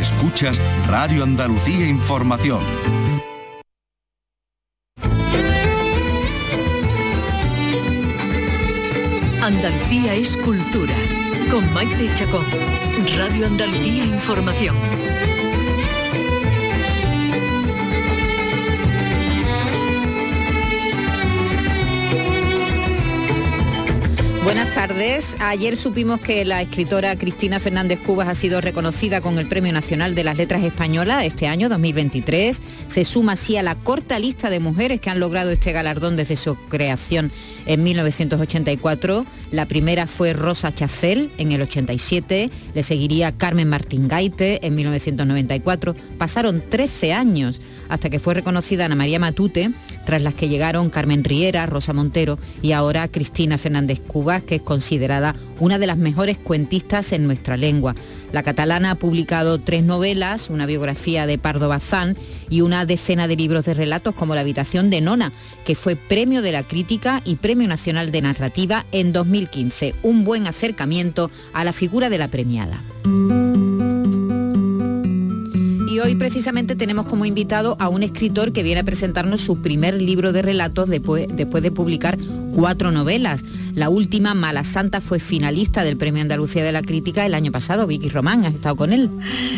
Escuchas Radio Andalucía Información. Andalucía es cultura. Con Maite Chacón. Radio Andalucía Información. Buenas tardes. Ayer supimos que la escritora Cristina Fernández Cubas ha sido reconocida con el Premio Nacional de las Letras Españolas este año 2023. Se suma así a la corta lista de mujeres que han logrado este galardón desde su creación en 1984. La primera fue Rosa Chacel en el 87, le seguiría Carmen Martín Gaite en 1994. Pasaron 13 años hasta que fue reconocida Ana María Matute, tras las que llegaron Carmen Riera, Rosa Montero y ahora Cristina Fernández Cubas, que es considerada una de las mejores cuentistas en nuestra lengua. La catalana ha publicado tres novelas, una biografía de Pardo Bazán y una decena de libros de relatos como La habitación de Nona, que fue Premio de la Crítica y Premio Nacional de Narrativa en 2015. Un buen acercamiento a la figura de la premiada y hoy precisamente tenemos como invitado a un escritor que viene a presentarnos su primer libro de relatos después, de publicar cuatro novelas. La última, Mala Santa, fue finalista del Premio Andalucía de la Crítica el año pasado. Vicky Román, ¿has estado con él?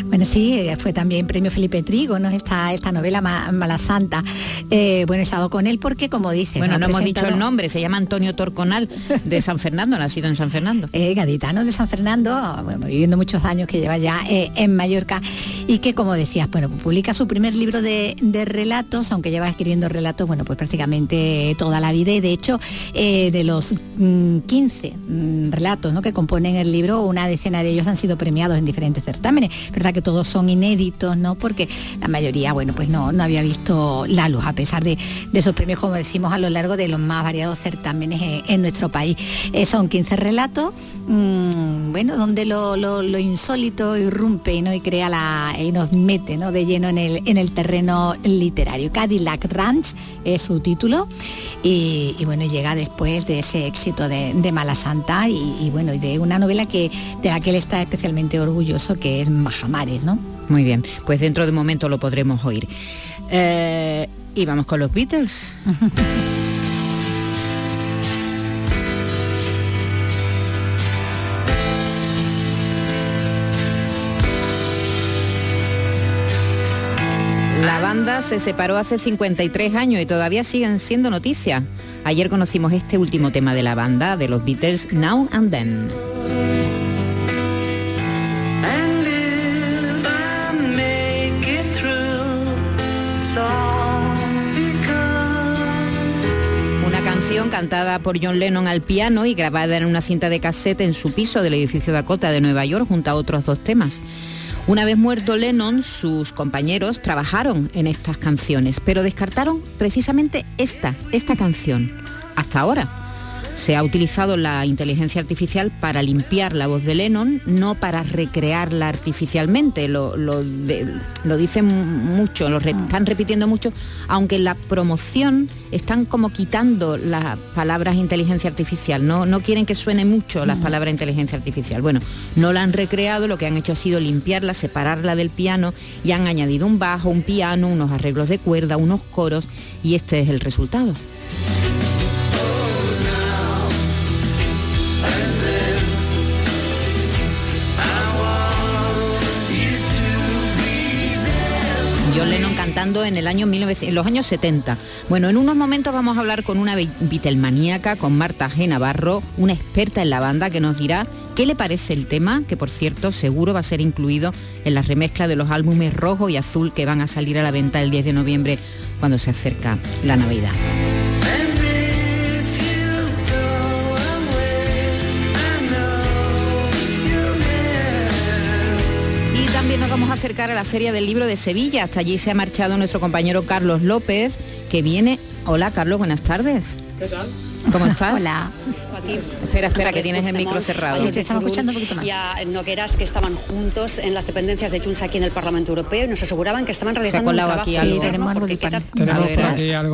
Bueno, sí, eh, fue también Premio Felipe Trigo, ¿no? Esta, esta novela Mala Santa. Eh, bueno, he estado con él porque, como dices... Bueno, no hemos dicho el nombre, se llama Antonio Torconal de San Fernando, nacido en San Fernando. Eh, gaditano de San Fernando, bueno, viviendo muchos años que lleva ya en Mallorca y que, como decías, bueno, publica su primer libro de, relatos, aunque lleva escribiendo relatos, bueno, pues prácticamente toda la vida y de hecho de los 15 mm, relatos que componen el libro, una decena de ellos han sido premiados en diferentes certámenes. Verdad que todos son inéditos, ¿no? Porque la mayoría, bueno, pues no, no había visto la luz, a pesar de, esos premios, como decimos, a lo largo de los más variados certámenes en, nuestro país. Eh, son 15 relatos, mm, bueno, donde lo, insólito irrumpe ¿no? y crea la. y nos mete ¿no? de lleno en el, en el terreno literario. Cadillac Ranch es su título y bueno, llega después de ese éxito de Mala Santa y, bueno, y de una novela que, de la que él está especialmente orgulloso, que es Majamares, ¿no? Muy bien, pues dentro de un momento lo podremos oír. Eh, y vamos con los Beatles. La banda se separó hace 53 años y todavía siguen siendo noticias. Ayer conocimos este último tema de la banda, de los Beatles, Now and Then. Una canción cantada por John Lennon al piano y grabada en una cinta de cassette en su piso del edificio Dakota de Nueva York junto a otros dos temas. Una vez muerto Lennon, sus compañeros trabajaron en estas canciones, pero descartaron precisamente esta, esta canción, hasta ahora se ha utilizado la inteligencia artificial para limpiar la voz de Lennon, no para recrearla artificialmente. Lo, dicen mucho, lo están repitiendo mucho, aunque en la promoción están como quitando las palabras inteligencia artificial. No, no quieren que suene mucho las palabras inteligencia artificial. Bueno, no la han recreado, lo que han hecho ha sido limpiarla, separarla del piano y han añadido un bajo, un piano, unos arreglos de cuerda, unos coros y este es el resultado. En el año 19, en los años 70. Bueno, en unos momentos vamos a hablar con una Beatlemaníaca, con Marta G. Navarro, una experta en la banda, que nos dirá qué le parece el tema, que por cierto seguro va a ser incluido en la remezcla de los álbumes rojo y azul que van a salir a la venta el 10 de noviembre cuando se acerca la Navidad. También nos vamos a acercar a la Feria del Libro de Sevilla. Hasta allí se ha marchado nuestro compañero Carlos López, que viene... Hola Carlos, buenas tardes. ¿Qué tal? ¿Cómo estás? Hola. Aquí. Espera, espera, que tienes el micro cerrado. Sí, te estamos escuchando un poquito más. Y a Nogueras que estaban juntos en las dependencias de Junts aquí en el Parlamento Europeo y nos aseguraban que estaban realizando un colado trabajo aquí algo. Sí, tenemos algo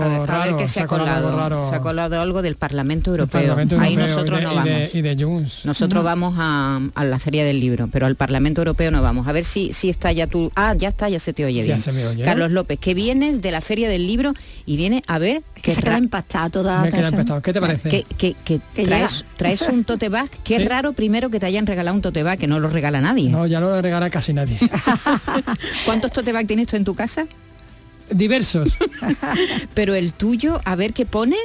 algo raro. qué se ha colado algo raro. Se ha colado algo del Parlamento Europeo. Parlamento Ahí Europeo nosotros y de, no y de- vamos. y de Junts. Nosotros vamos a, a la Feria del Libro, pero al Parlamento Europeo no vamos. A ver si, si está ya tú. Ah, ya está, ya se te oye Ya bien. se me oye. Carlos López, que vienes de la Feria del Libro y viene a ver Que se queda impactado toda Me. ¿Qué te parece? que, que- que Que traes, traes un tote bag. Qué Sí. raro primero que te hayan regalado un tote bag, que no lo regala nadie. No, ya no lo regala casi nadie. ¿Cuántos tote bag tienes tú en tu casa? Diversos. Pero el tuyo, a ver qué pone.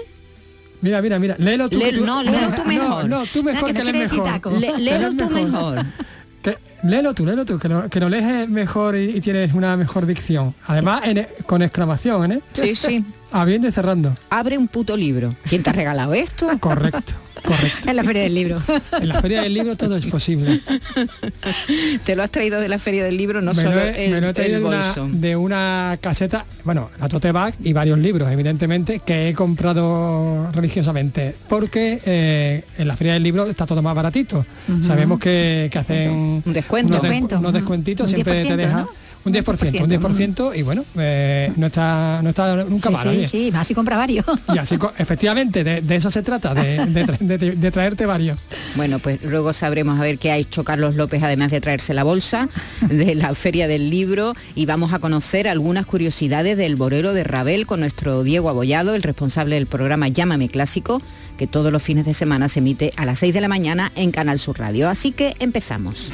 Mira, mira, mira. Léelo tú. no, léelo tú mejor. No, tú mejor que que, mejor. Le- léelo tú mejor. Que- léelo tú, léelo tú, que lo, que lo lees mejor y, y tienes una mejor dicción. Además, en- e, con exclamación, ¿eh? Sí, sí. Abriendo y cerrando. Abre un puto libro. ¿Quién te ha regalado esto? Correcto, correcto. En la feria del libro. En la feria del libro todo es posible. Te lo has traído de la Feria del Libro, no me, solo lo he, el, me lo he el traído de una, bolso. de una caseta, bueno, la tote bag y varios libros, evidentemente, que he comprado religiosamente, porque eh, en la feria del libro está todo más baratito. Sabemos que, que hacen Un descuento. unos, des- Descuento. unos descuentitos, siempre te 10%, deja ¿no? Un 10%, un 10%, y bueno, eh, no está no está nunca Sí, mal. sí, oye. sí, más si compra varios. Y así, efectivamente, de, de eso se trata, de, de tra- de- de traerte varios. Bueno, pues luego sabremos a ver qué ha hecho Carlos López, además de traerse la bolsa de la Feria del Libro, y vamos a conocer algunas curiosidades del Borero de Rabel con nuestro Diego Abollado, el responsable del programa Llámame Clásico, que todos los fines de semana se emite a las 6 de la mañana en Canal Sur Radio. Así que empezamos.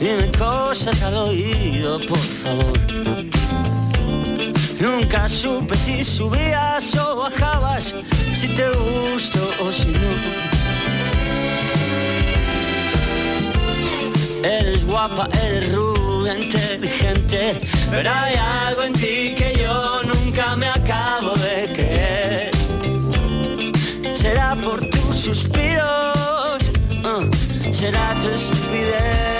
Dime cosas al oído, por favor. Nunca supe si subías o bajabas, si te gusto o si no. Eres guapa, eres rubia, inteligente, pero hay algo en ti que yo nunca me acabo será tu estupidez. Eh,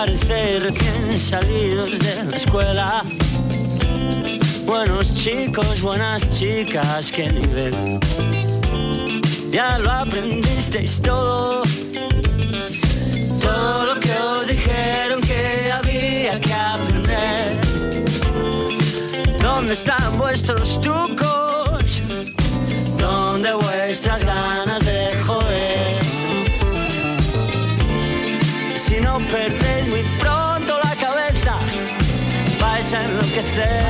Parece recién salidos de la escuela. Buenos chicos, buenas chicas, qué nivel. Ya lo aprendisteis todo. Todo lo que os dijeron que había que aprender. ¿Dónde están vuestros trucos? ¿Dónde vuestras a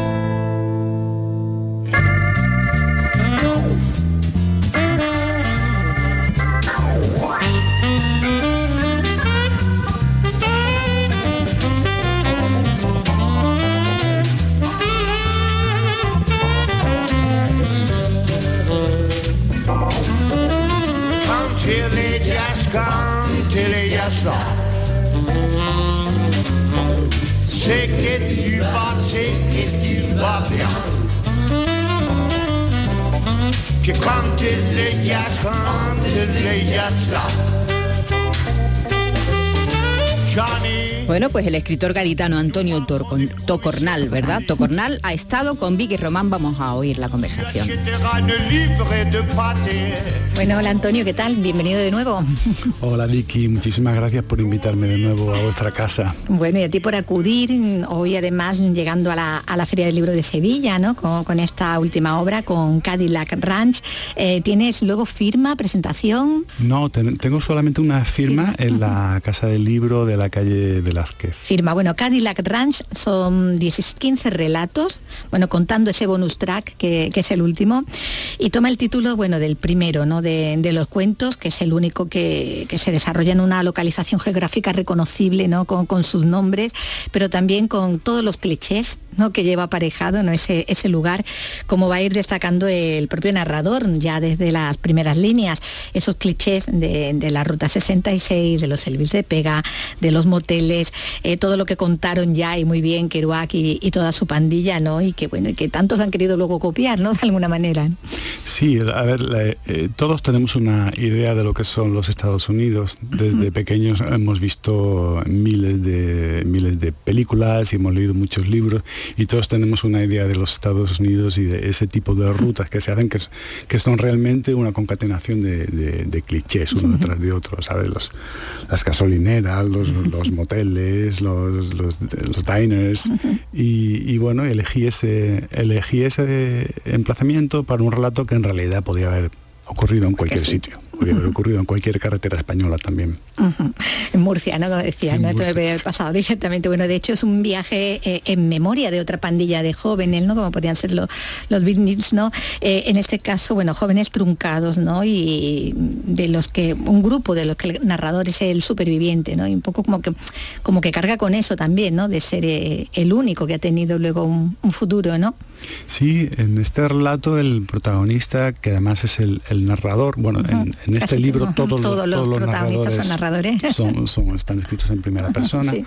Que quand il y a, quand il y a ça, Johnny. Bueno, pues el escritor gaditano Antonio Torcon- Tocornal, ¿verdad? Tocornal ha estado con Vicky Román, vamos a oír la conversación. Bueno, hola Antonio, ¿qué tal? Bienvenido de nuevo. Hola Vicky, muchísimas gracias por invitarme de nuevo a vuestra casa. Bueno, y a ti por acudir, hoy además llegando a la, a la Feria del Libro de Sevilla, ¿no? Con, con esta última obra, con Cadillac Ranch. Eh, ¿Tienes luego firma, presentación? No, ten- tengo solamente una firma en la Casa del Libro de la calle Velázquez. Firma. Bueno, Cadillac Ranch son 10, 15 relatos, bueno, contando ese bonus track que, es el último, y toma el título, bueno, del primero, ¿no? De, los cuentos, que es el único que, se desarrolla en una localización geográfica reconocible, ¿no? Con sus nombres, pero también con todos los clichés ¿no? que lleva aparejado ¿no? ese, ese lugar, como va a ir destacando el propio narrador ya desde las primeras líneas, esos clichés de, de la Ruta 66, de los servicios de pega, de los moteles, eh, todo lo que contaron ya y muy bien Kerouac y, y toda su pandilla, ¿no? Y que bueno, y que tantos han querido luego copiar, ¿no? De alguna manera. Sí, a ver, la- eh, todos tenemos una idea de lo que son los Estados Unidos. Desde pequeños hemos visto miles de, miles de películas y hemos leído muchos libros y todos tenemos una idea de los Estados Unidos y de ese tipo de rutas que se hacen que, es- que son realmente una concatenación de, de- de clichés uno detrás de otro, ¿sabes? Los, las gasolineras, los, los moteles, los, los, los diners. Y, y bueno, elegí ese, elegí ese emplazamiento para un relato que en realidad podía haber ocurrido en cualquier sitio, podía haber ocurrido en cualquier carretera española también. En Murcia, ¿no? Como decía, En ¿no? Murcia, haber pasado directamente. Bueno, de hecho es un viaje eh, en memoria de otra pandilla de jóvenes, ¿no? Como podían ser los, los beatniks, ¿no? Eh, en este caso, bueno, jóvenes truncados, ¿no? Y de los que, un grupo de los que el narrador es el superviviente, ¿no? Y un poco como que, como que carga con eso también, ¿no? De ser eh, el único que ha tenido luego un, un futuro, ¿no? Sí, en este relato el protagonista, que además es el, el narrador, bueno, en, en este libro todos, Todos los protagonistas son narradores. son- son- están escritos en primera persona. Sí.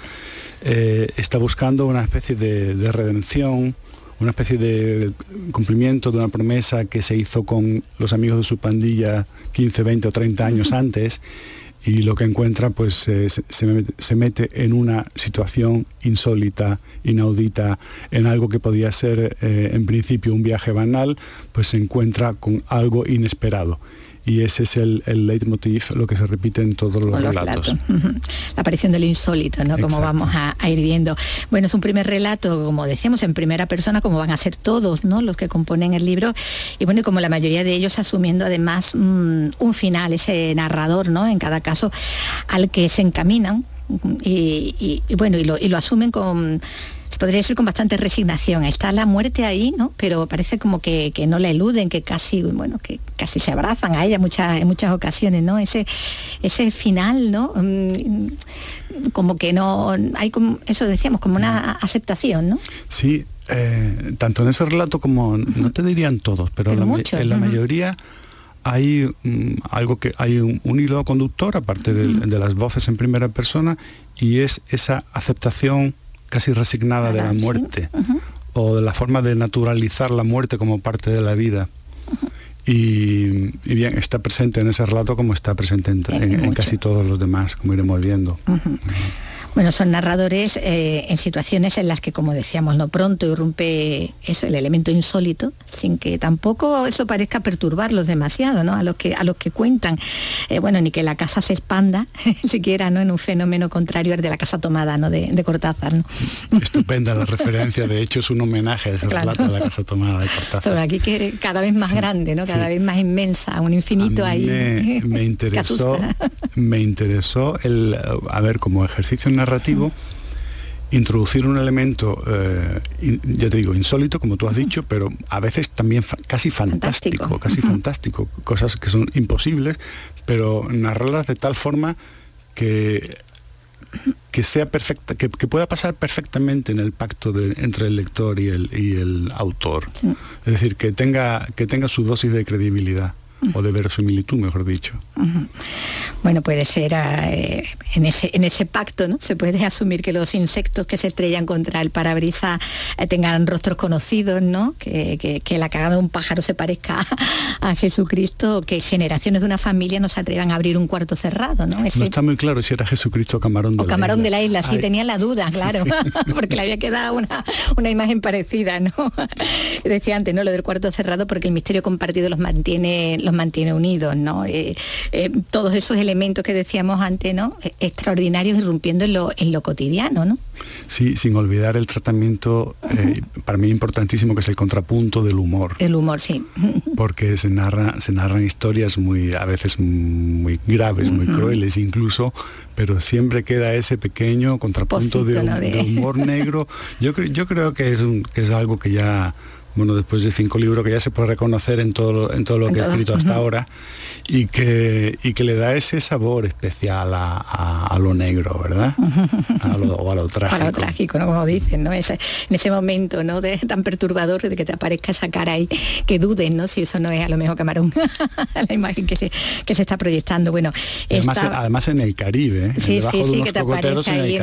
Eh, está buscando una especie de, de redención, una especie de cumplimiento de una promesa que se hizo con los amigos de su pandilla 15, 20 o 30 años antes y lo que encuentra pues eh, se, mete en una situación insólita, inaudita, en algo que podía ser eh, en principio un viaje banal, pues se encuentra con algo inesperado. Y ese es el, el leitmotiv, lo que se repite en todos los, relatos. La aparición de lo insólito, ¿no? Como vamos a, a ir viendo. Bueno, es un primer relato, como decíamos, en primera persona, como van a ser todos, ¿no? Los que componen el libro. Y bueno, y como la mayoría de ellos asumiendo además mm, un final, ese narrador, ¿no? En cada caso, al que se encaminan. Y, y- y bueno, y lo, y lo asumen con se podría decir con bastante resignación. Está la muerte ahí, ¿no? Pero parece como que, que no la eluden, que casi, bueno, que casi se abrazan a ella muchas, en muchas ocasiones, ¿no? Ese, ese final, ¿no? Mm, Como que no, hay como, eso decíamos, como una aceptación, ¿no? Sí, eh, tanto en ese relato como, no te dirían todos, pero, Pero la ma- muchos, en la mayoría hay mm, algo que hay un, un hilo conductor aparte del- de, las voces en primera persona y es esa aceptación casi resignada de la muerte o de la forma de naturalizar la muerte como parte de la vida. Y, y bien, está presente en ese relato como está presente en, casi todos los demás, como iremos viendo. Bueno, son narradores eh, en situaciones en las que, como decíamos, no pronto irrumpe eso, el elemento insólito, sin que tampoco eso parezca perturbarlos demasiado, ¿no? A los que a los que cuentan, Eh, bueno, ni que la casa se expanda, siquiera, ¿no? En un fenómeno contrario al de la casa tomada, ¿no? De, de Cortázar, ¿no? Estupenda la referencia, de hecho es un homenaje a ese Claro. relato de la casa tomada de Cortázar. Pero aquí que cada vez más Sí, grande, ¿no? Cada sí. vez más inmensa, un infinito A mí ahí. Me, interesó, me interesó el, a ver, como ejercicio narrativo, introducir un elemento, eh, in- ya te digo, insólito, como tú has dicho, pero a veces también fa- casi fantástico, Fantástico. casi fantástico, cosas que son imposibles, pero narrarlas de tal forma que que sea perfecta, que, que pueda pasar perfectamente en el pacto de- entre el lector y el, y el autor. Es decir, que tenga, que tenga su dosis de credibilidad. O de verosimilitud, mejor dicho. Bueno, puede ser eh, en, ese, en ese pacto, ¿no? Se puede asumir que los insectos que se estrellan contra el parabrisas eh, tengan rostros conocidos, ¿no? Que, que, la cagada de un pájaro se parezca a Jesucristo, que generaciones de una familia no se atrevan a abrir un cuarto cerrado, ¿no? No está muy claro si era Jesucristo o Camarón de o Camarón de la isla, sí, tenía la duda, claro, porque le había quedado una, una imagen parecida, ¿no? Decía antes, ¿no? Lo del cuarto cerrado porque el misterio compartido los mantiene, los mantiene unidos, ¿no? Eh, eh, todos esos elementos que decíamos antes, ¿no? E, extraordinarios irrumpiendo en lo, en lo cotidiano, ¿no? Sí, sin olvidar el tratamiento, eh, para mí importantísimo, que es el contrapunto del humor. El humor, sí. Porque se, narra, se narran historias muy, a veces muy graves, muy crueles incluso, pero siempre queda ese pequeño contrapunto de, humor negro. Yo, yo creo que es, que es algo que ya bueno, después de cinco libros que ya se puede reconocer en todo, en todo lo que he escrito hasta ahora y que, y que le da ese sabor especial a, lo negro, ¿verdad? A lo, o a lo trágico. A lo trágico, ¿no? Como dicen, ¿no? Ese, en ese momento, ¿no? De, tan perturbador de que te aparezca esa cara ahí, que duden, ¿no? Si eso no es a lo mejor camarón, la imagen que se, que se está proyectando. Bueno, además, en el Caribe, ¿eh? Sí, sí, sí, que te aparece ahí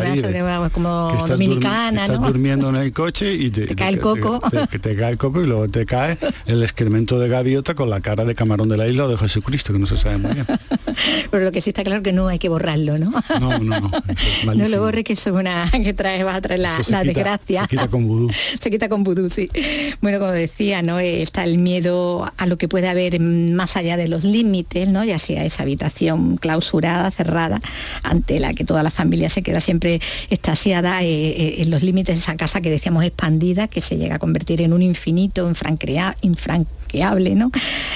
como estás dominicana, estás durmiendo en el coche y te, cae el coco. que te cae el y luego te cae el excremento de gaviota con la cara de camarón de la isla o de Jesucristo que no se sabe muy bien. Pero lo que sí está claro que no hay que borrarlo, ¿no? No, no, no. no lo borres que eso es una que trae, va a traer la, desgracia. Se quita con vudú. se quita con vudú, sí. Bueno, como decía, ¿no? Está el miedo a lo que puede haber más allá de los límites, ¿no? Ya sea esa habitación clausurada, cerrada, ante la que toda la familia se queda siempre estasiada eh, eh, en los límites de esa casa que decíamos expandida, que se llega a convertir en un infinito, infranqueable que hable, ¿no?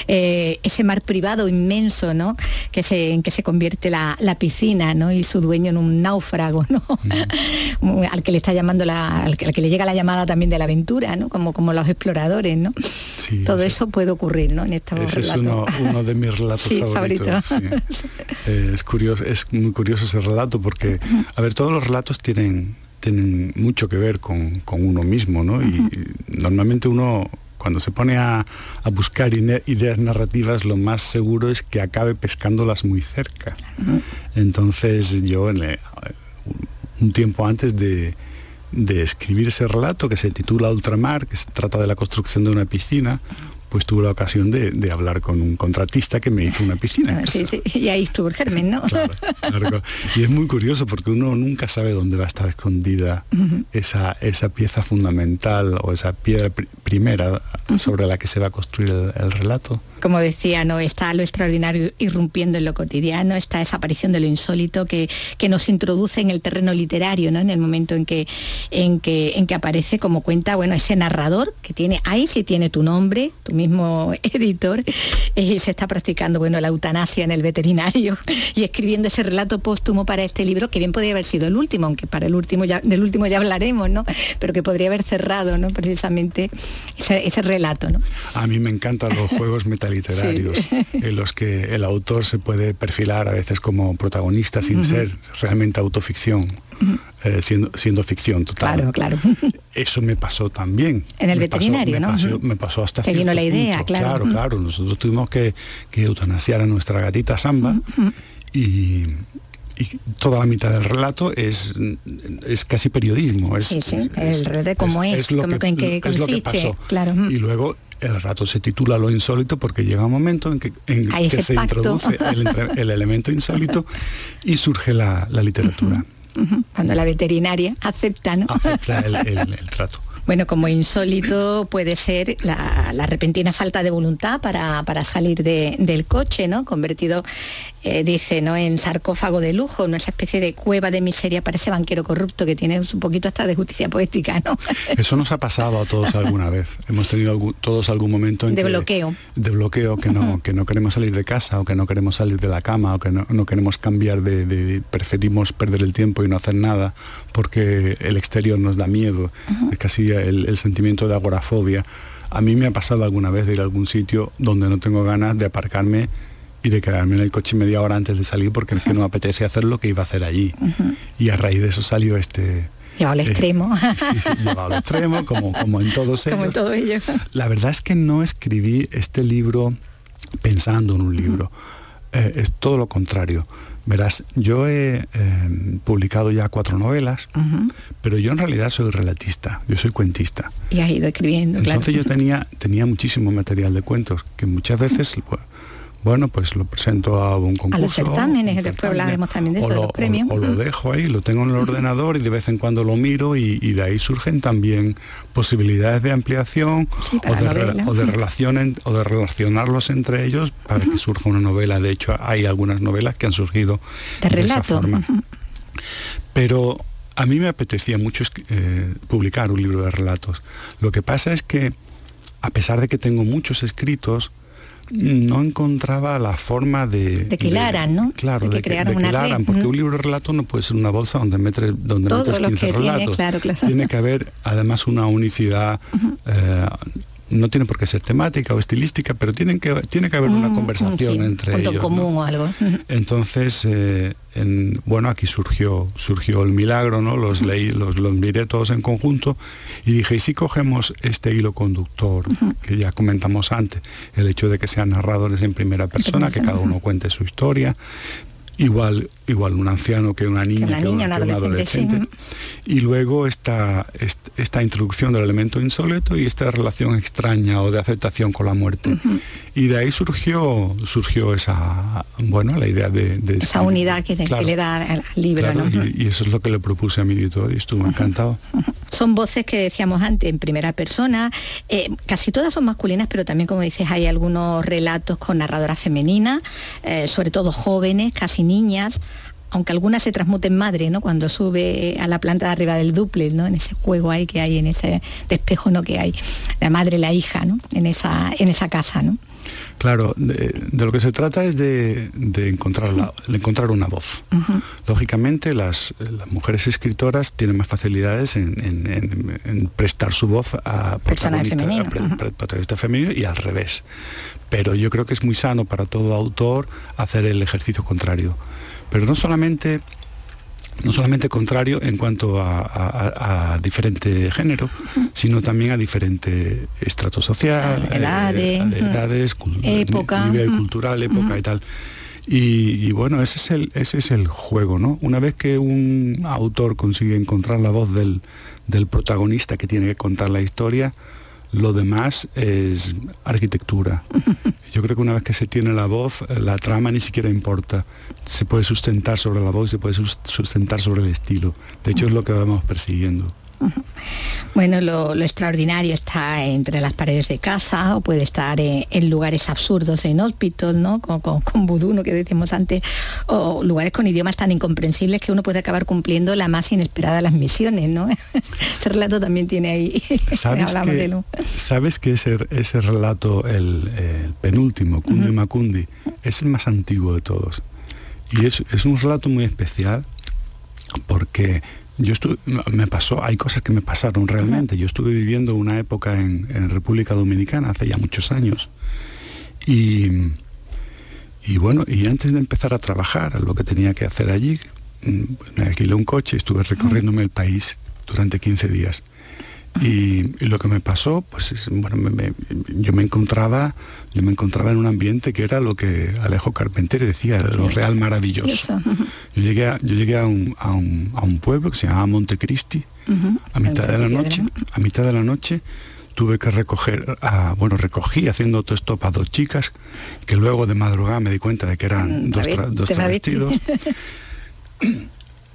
Eh, ese mar privado inmenso, ¿no? Que se, en que se convierte la, piscina, ¿no? Y su dueño en un náufrago, ¿no? Mm. al que le está llamando la, al que, le llega la llamada también de la aventura, ¿no? Como, como los exploradores, ¿no? Todo eso puede ocurrir, ¿no? En esta Ese es uno, de mis relatos favoritos. Eh, es curioso, es muy curioso ese relato porque, a ver, todos los relatos tienen tienen mucho que ver con, uno mismo, ¿no? Y normalmente uno cuando se pone a, buscar ideas narrativas, lo más seguro es que acabe pescándolas muy cerca. Entonces yo, un tiempo antes de, de escribir ese relato que se titula Ultramar, que se trata de la construcción de una piscina, pues tuve la ocasión de, hablar con un contratista que me hizo una piscina. Ah, sí, sí. Y ahí estuvo el germen, ¿no? Y es muy curioso porque uno nunca sabe dónde va a estar escondida esa, esa pieza fundamental o esa piedra primera sobre la que se va a construir el relato como decía, no está lo extraordinario irrumpiendo en lo cotidiano, está esa aparición de lo insólito que, que nos introduce en el terreno literario, ¿no? En el momento en que, en que, en que aparece como cuenta, bueno, ese narrador que tiene, ahí sí tiene tu nombre, tu mismo editor, y se está practicando, bueno, la eutanasia en el veterinario y escribiendo ese relato póstumo para este libro, que bien podría haber sido el último, aunque para el último ya, del último ya hablaremos, ¿no? Pero que podría haber cerrado, ¿no? Precisamente ese, ese relato, ¿no? A mí me encantan los juegos metafóricos literarios en los que el autor se puede perfilar a veces como protagonista sin ser realmente autoficción. Eh, siendo, siendo ficción total. Claro, claro. Eso me pasó también. En el veterinario, ¿no? me pasó hasta Te vino la idea, claro. Claro, claro. Nosotros tuvimos que, que eutanasiar a nuestra gatita Samba y, toda la mitad del relato es, es casi periodismo. Es, sí, sí, el de cómo es, lo que, en qué consiste. Claro. Y luego el relato se titula Lo insólito porque llega un momento en que, se introduce el, elemento insólito y surge la, literatura. Cuando la veterinaria acepta, ¿no? Acepta el trato. Bueno, como insólito puede ser la, repentina falta de voluntad para, salir del coche, ¿no? Convertido, eh, dice, ¿no? En sarcófago de lujo, una especie de cueva de miseria para ese banquero corrupto que tiene un poquito hasta de justicia poética, ¿no? Eso nos ha pasado a todos alguna vez. Hemos tenido todos algún momento en de bloqueo. De bloqueo, que no, que no queremos salir de casa o que no queremos salir de la cama o que no, queremos cambiar de, preferimos perder el tiempo y no hacer nada porque el exterior nos da miedo. Es casi el, sentimiento de agorafobia. A mí me ha pasado alguna vez de ir a algún sitio donde no tengo ganas de aparcarme y de quedarme en el coche media hora antes de salir porque es que no me apetece hacer lo que iba a hacer allí. Y a raíz de eso salió este... Llevado al eh, extremo. sí, sí, llevado al extremo, como, como en todos ellos. Como en todo ello. La verdad es que no escribí este libro pensando en un libro. Eh, es todo lo contrario. Verás, yo he eh, publicado ya cuatro novelas, pero yo en realidad soy relatista, yo soy cuentista. Y has ido escribiendo, Entonces claro. yo tenía, tenía muchísimo material de cuentos, que muchas veces, bueno, pues lo presento a un concurso. A los certámenes, después hablaremos también de o eso, de lo- los premios. O, o lo Ujú. dejo ahí, lo tengo en el ordenador y de vez en cuando lo miro y, y de ahí surgen también posibilidades de ampliación Sí, o, de, re- o de o de relacionarlos entre ellos para que surja una novela. De hecho, hay algunas novelas que han surgido De esa forma. Pero a mí me apetecía mucho eh, publicar un libro de relatos. Lo que pasa es que, a pesar de que tengo muchos escritos, no encontraba la forma de... De que hilaran, ¿no? Claro, De que de que, crearan de que hilaran, porque un libro de relato no puede ser una bolsa donde, metes donde metes los 15 que tiene, relatos. claro, claro. Tiene que haber, además, una unicidad... eh, no tiene por qué ser temática o estilística, pero tienen que, tiene que haber una Mm, conversación sí, entre punto ellos. ¿no? común o algo. Entonces, eh, en- bueno, aquí surgió, surgió el milagro, ¿no? Los leí, los, los miré todos en conjunto y dije, ¿y si cogemos este hilo conductor que ya comentamos antes? El hecho de que sean narradores en primera persona, que cada uno cuente su historia. Igual, igual un anciano que una niña, una que niña, un- un que un adolescente, sí. Y luego esta, est- esta introducción del elemento insólito y esta relación extraña o de aceptación con la muerte. Y de ahí surgió, surgió esa, bueno, la idea de... de Esa escribir. unidad que, le da al libro, claro, ¿no? y, y eso es lo que le propuse a mi editor y estuvo encantado. Son voces que decíamos antes en primera persona, eh, casi todas son masculinas, pero también, como dices, hay algunos relatos con narradoras femeninas, eh, sobre todo jóvenes, casi niñas, aunque algunas se transmuten en madre, ¿no? Cuando sube a la planta de arriba del duplex, ¿no? En ese juego ahí que hay, en ese despejo, ¿no? Que hay, la madre la hija, ¿no? En esa, en esa casa, ¿no? Claro, de, de lo que se trata es de, de encontrar, la- de encontrar una voz. Lógicamente las, las mujeres escritoras tienen más facilidades en, en- en- en prestar su voz a Personaje protagonista- femenino, a pre- ujú. pre- protagonista femenino y al revés. Pero yo creo que es muy sano para todo autor hacer el ejercicio contrario. Pero no solamente no solamente contrario en cuanto a, a- a diferente género, sino también a diferente estrato social, edades, ujú. edades, Época, nivel cultural, época y tal. Y, y bueno, ese es, el, ese es el juego, ¿no? Una vez que un autor consigue encontrar la voz del, del protagonista que tiene que contar la historia, lo demás es arquitectura. Yo creo que una vez que se tiene la voz, la trama ni siquiera importa. Se puede sustentar sobre la voz, se puede sus- sustentar sobre el estilo. De hecho, es lo que vamos persiguiendo. Bueno, lo, lo extraordinario está entre las paredes de casa o puede estar en, en lugares absurdos, en hospitals, ¿no? Con, con, con vudú, ¿no? que decíamos antes, o lugares con idiomas tan incomprensibles que uno puede acabar cumpliendo la más inesperada de las misiones, ¿no? Ese relato también tiene ahí, ¿Sabes que, de lo- ¿Sabes que ese, ese relato, el, el penúltimo, Kundi Makundi, es el más antiguo de todos? Y es, es un relato muy especial porque yo estuve, me pasó, hay cosas que me pasaron realmente. Yo estuve viviendo una época en, en República Dominicana hace ya muchos años. Y, y bueno, y antes de empezar a trabajar, lo que tenía que hacer allí, mm, me alquilé un coche y estuve recorriéndome el país durante 15 días. Y, y lo que me pasó, pues es, bueno, me- me- yo me encontraba, yo me encontraba en un ambiente que era lo que Alejo Carpentier decía, lo real maravilloso. Yo llegué a, yo llegué a un, a un- a un pueblo que se llamaba Montecristi, Ujú. a mitad de la noche, ¿no? a mitad de la noche tuve que recoger, a, bueno, recogí haciendo autostop a dos chicas, que luego de madrugada me di cuenta de que eran Mm, dos, tra- dos travesti. travestidos.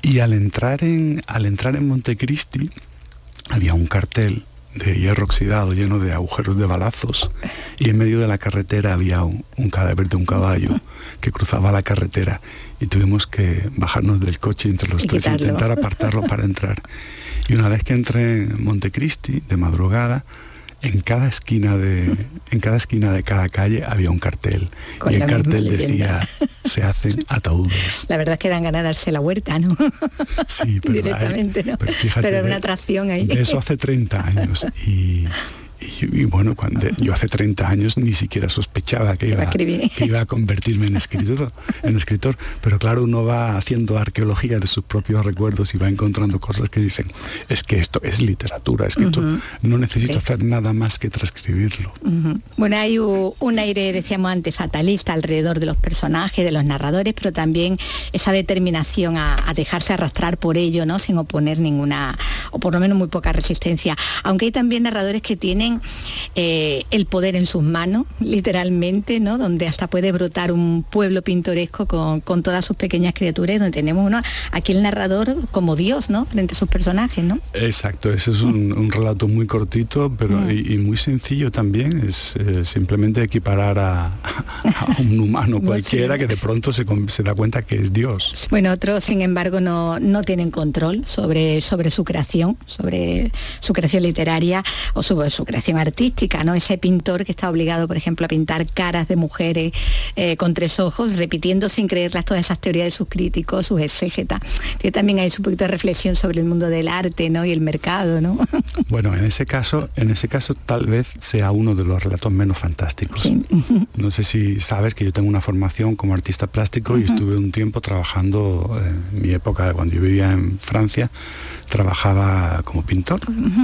Y al entrar en, al entrar en Montecristi, había un cartel de hierro oxidado lleno de agujeros de balazos y en medio de la carretera había un, un cadáver de un caballo que cruzaba la carretera y tuvimos que bajarnos del coche entre los Y tres e intentar apartarlo para entrar. Y una vez que entré en Montecristi de madrugada, en cada esquina de en cada esquina de cada calle había un cartel Con y el cartel decía se hacen ataúdes. La verdad es que dan ganas de darse la huerta, ¿no? Sí, pero hay- Directamente, ¿no? pero fíjate, Pero una atracción ahí. De eso hace 30 años. Y, Y, y bueno, cuando yo hace 30 años ni siquiera sospechaba que iba a escribir. que iba a convertirme en escritor, en escritor. Pero claro, uno va haciendo arqueología de sus propios recuerdos y va encontrando cosas que dicen, es que esto es literatura, es que esto no necesito Sí. hacer nada más que transcribirlo. Bueno, hay un aire, decíamos antes, fatalista alrededor de los personajes, de los narradores, pero también esa determinación a, a dejarse arrastrar por ello, ¿no? Sin oponer ninguna, o por lo menos muy poca resistencia. Aunque hay también narradores que tienen eh, el poder en sus manos, literalmente, ¿no? Donde hasta puede brotar un pueblo pintoresco con, con todas sus pequeñas criaturas, donde tenemos uno, aquí el narrador como Dios, ¿no? Frente a sus personajes, ¿no? Exacto, ese es un, un relato muy cortito pero Mm. y, y muy sencillo también. Es eh, simplemente equiparar a, a un humano No, cualquiera que de pronto se, se da cuenta que es Dios. Bueno, otros, sin embargo, no, no tienen control sobre, sobre su creación, sobre su creación literaria o sobre su creación artística, ¿no? Ese pintor que está obligado, por ejemplo, a pintar caras de mujeres eh, con tres ojos, repitiendo sin creerlas todas esas teorías de sus críticos, sus exégetas. Que también hay un poquito de reflexión sobre el mundo del arte, ¿no? Y el mercado, ¿no? Bueno, en ese caso, en ese caso tal vez sea uno de los relatos menos fantásticos. Sí. No sé si sabes que yo tengo una formación como artista plástico y estuve un tiempo trabajando, eh, en mi época cuando yo vivía en Francia, trabajaba como pintor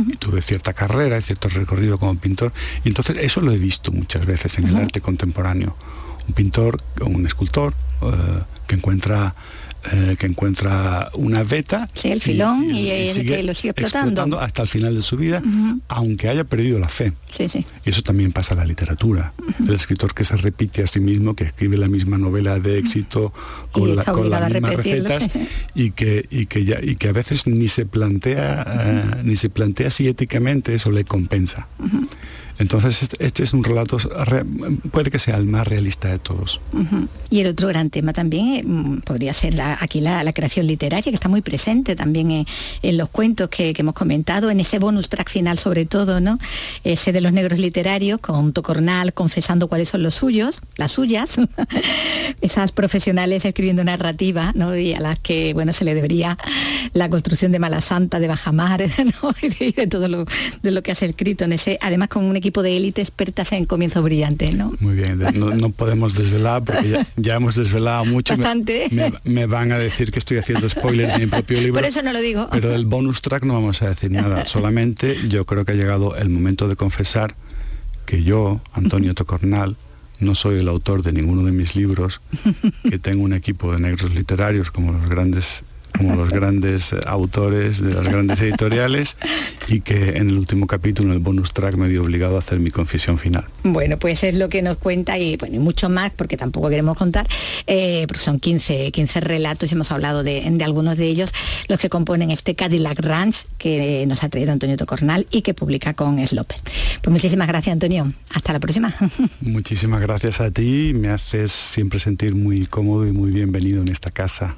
y tuve cierta carrera y cierto recorrido como pintor. Y entonces eso lo he visto muchas veces en el arte contemporáneo. Un pintor o un escultor eh, que encuentra eh, que encuentra una veta Sí, el filón y, el que lo sigue explotando. hasta el final de su vida, aunque haya perdido la fe. Sí, sí. Y eso también pasa en la literatura. El escritor que se repite a sí mismo, que escribe la misma novela de éxito con, la- con las mismas recetas y que, y, que ya, y que a veces ni se plantea eh, ni se plantea si éticamente eso le compensa. Entonces este, este es un relato, re- puede que sea el más realista de todos. Y el otro gran tema también eh, podría ser aquí la, la creación literaria, que está muy presente también en, los cuentos que, hemos comentado, en ese bonus track final sobre todo, ¿no? Ese de los negros literarios, con Tocornal confesando cuáles son los suyos, las suyas, esas profesionales escribiendo narrativa, ¿no? Y a las que, bueno, se le debería la construcción de Malasanta, de Bajamar, y de todo lo, de lo que has escrito en ese, además con un equipo de élite expertas en comienzos brillantes, ¿no? Muy bien, no, no podemos desvelar porque ya, ya hemos desvelado mucho. Bastante. Me, me van a decir que estoy haciendo spoilers de mi propio libro. Por eso no lo digo. Pero del bonus track no vamos a decir nada. Solamente yo creo que ha llegado el momento de confesar que yo, Antonio Tocornal, no soy el autor de ninguno de mis libros, que tengo un equipo de negros literarios como los grandes como los grandes eh, autores de las grandes editoriales y que en el último capítulo, en el bonus track, me vi obligado a hacer mi confesión final. Bueno, pues es lo que nos cuenta y bueno, y mucho más, porque tampoco queremos contar, eh, porque son 15, 15 relatos y hemos hablado de, de algunos de ellos, los que componen este Cadillac Ranch que nos ha traído Antonio Tocornal y que publica con Sloper. Pues muchísimas gracias, Antonio. Hasta la próxima. Muchísimas gracias a ti, me haces siempre sentir muy cómodo y muy bienvenido en esta casa.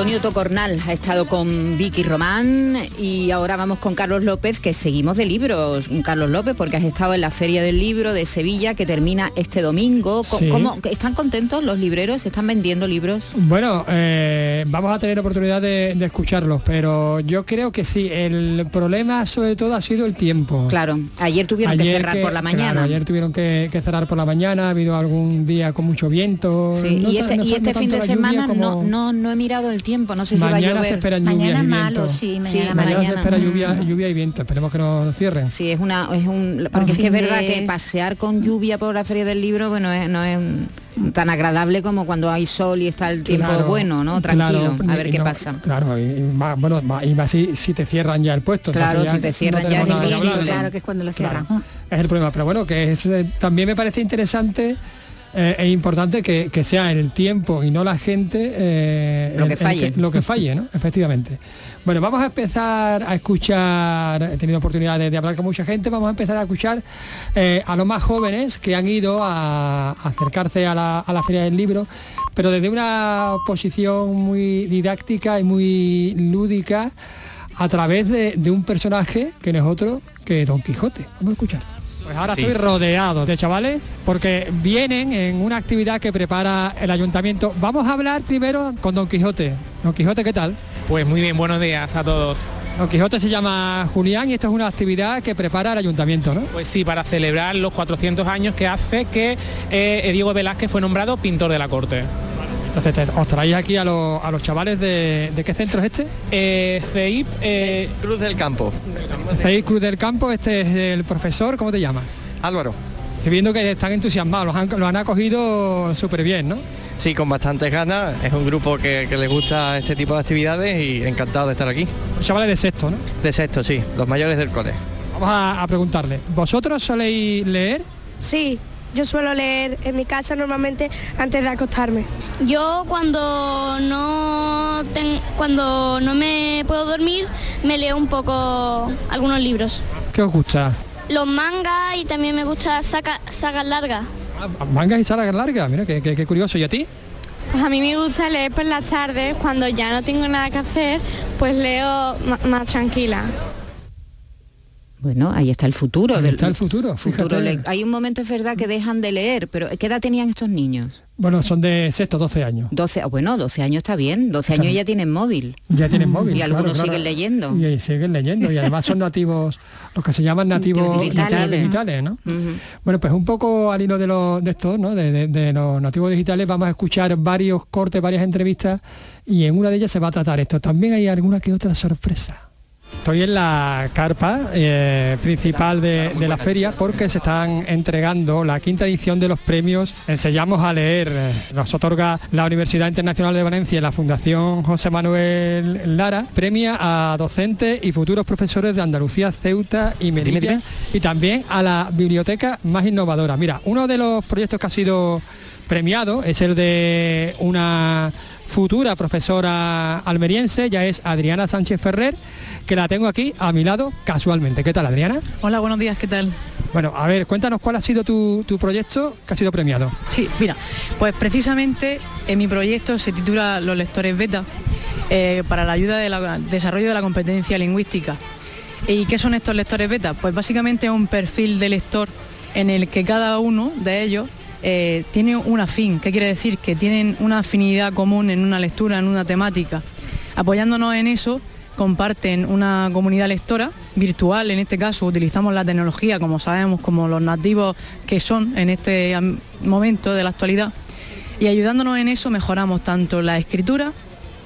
Antonio Tocornal ha estado con Vicky Román y ahora vamos con Carlos López, que seguimos de libros. Carlos López, porque has estado en la Feria del Libro de Sevilla, que termina este domingo. Sí. ¿Cómo- ¿Están contentos los libreros? ¿Están vendiendo libros? Bueno, eh, vamos a tener oportunidad de, de escucharlos, pero yo creo que sí. El problema sobre todo ha sido el tiempo. Claro, ayer tuvieron que cerrar por la claro, mañana. ayer tuvieron que, que cerrar por la mañana, ha habido algún día con mucho viento. Sí, no y este, no y sa- este no fin de lluvia semana no, como- no, no he mirado el tiempo, no sé si va a Mañana llover. se esperan lluvias Mañana y malo, viento. sí, Sí, mañana, Mañana se mañana. espera Mm. lluvia, lluvia y viento. Esperemos que no cierren. Sí, es una, es un, porque es que es verdad de- que pasear con lluvia por la feria del libro, bueno, es- no es tan agradable como cuando hay sol y está el tiempo Claro, bueno, ¿no? Tranquilo, claro, a ver y qué no- pasa. Claro, y, más, bueno, más- y más si, si te cierran ya el puesto. Claro, si te cierran ya es hablar. Claro que es cuando lo Claro, cierran. es el problema. Pero bueno, que es, eh, también me parece interesante eh, es importante que, que sea el tiempo y no la gente eh, Lo que el falle. lo que falle, ¿no? Efectivamente. Bueno, vamos a empezar a escuchar, he tenido oportunidad de, de hablar con mucha gente, vamos a empezar a escuchar eh, a los más jóvenes que han ido a, a acercarse a la, a la Feria del Libro, pero desde una posición muy didáctica y muy lúdica a través de, de un personaje que no es otro que Don Quijote. Vamos a escuchar. Pues ahora Sí. estoy rodeado de chavales porque vienen en una actividad que prepara el ayuntamiento. Vamos a hablar primero con Don Quijote. Don Quijote, ¿qué tal? Pues muy bien, buenos días a todos. Don Quijote se llama Julián y esto es una actividad que prepara el ayuntamiento, ¿no? Pues sí, para celebrar los 400 años que hace que eh, Diego Velázquez fue nombrado pintor de la corte. Entonces te- os traéis aquí a, los- a los chavales de, ¿de qué centro es este? Eh, CEIP, eh, Cruz del Campo. CEI Cruz del Campo, este es el profesor, ¿cómo te llamas? Álvaro. Estoy viendo que están entusiasmados, los han, lo han acogido súper bien, ¿no? Sí, con bastantes ganas. Es un grupo que, que les gusta este tipo de actividades y encantado de estar aquí. Los chavales de sexto, ¿no? De sexto, sí, los mayores del cole. Vamos a, a preguntarle, ¿vosotros soléis leer? Sí, yo suelo leer en mi casa normalmente antes de acostarme. Yo cuando no ten- cuando no me puedo dormir me leo un poco algunos libros. ¿Qué os gusta? Los mangas y también me gusta saca- sagas largas. Mangas y salas largas, mira, qué, qué- qué curioso. ¿Y a ti? Pues a mí me gusta leer por las tardes, cuando ya no tengo nada que hacer, pues leo más tranquila. Bueno, ahí está el futuro. Ahí está el futuro, futuro le- Hay un momento, es verdad, que dejan de leer, pero ¿qué edad tenían estos niños? Bueno, son de sexto, 12 años. 12, ah, bueno, 12 años está bien, 12 Está años ya tienen móvil. Ya tienen móvil. Y algunos claro, claro. siguen leyendo. Y siguen leyendo. Y además son nativos, los que se llaman nativos Digitales. digitales, ¿no? Bueno, pues un poco al hilo de, los, de estos, ¿no? De, de- de los nativos digitales, vamos a escuchar varios cortes, varias entrevistas, y en una de ellas se va a tratar esto. También hay alguna que otra sorpresa. Estoy en la carpa eh, principal de, de la feria porque se están entregando la quinta edición de los premios Enseñamos a leer. Nos otorga la Universidad Internacional de Valencia y la Fundación José Manuel Lara. Premia a docentes y futuros profesores de Andalucía, Ceuta y Melilla y también a la biblioteca más innovadora. Mira, uno de los proyectos que ha sido premiado es el de una futura profesora almeriense, ya es Adriana Sánchez Ferrer, que la tengo aquí a mi lado casualmente. ¿Qué tal, Adriana? Hola, buenos días, ¿qué tal? Bueno, a ver, cuéntanos cuál ha sido tu, tu proyecto que ha sido premiado. Sí, mira, pues precisamente en mi proyecto se titula Los lectores beta eh, para la ayuda del desarrollo de la competencia lingüística. ¿Y qué son estos lectores beta? Pues básicamente es un perfil de lector en el que cada uno de ellos eh, tiene un afín. ¿Qué quiere decir? Que tienen una afinidad común en una lectura, en una temática. Apoyándonos en eso, comparten una comunidad lectora virtual, en este caso utilizamos la tecnología, como sabemos, como los nativos que son en este momento de la actualidad, y ayudándonos en eso mejoramos tanto la escritura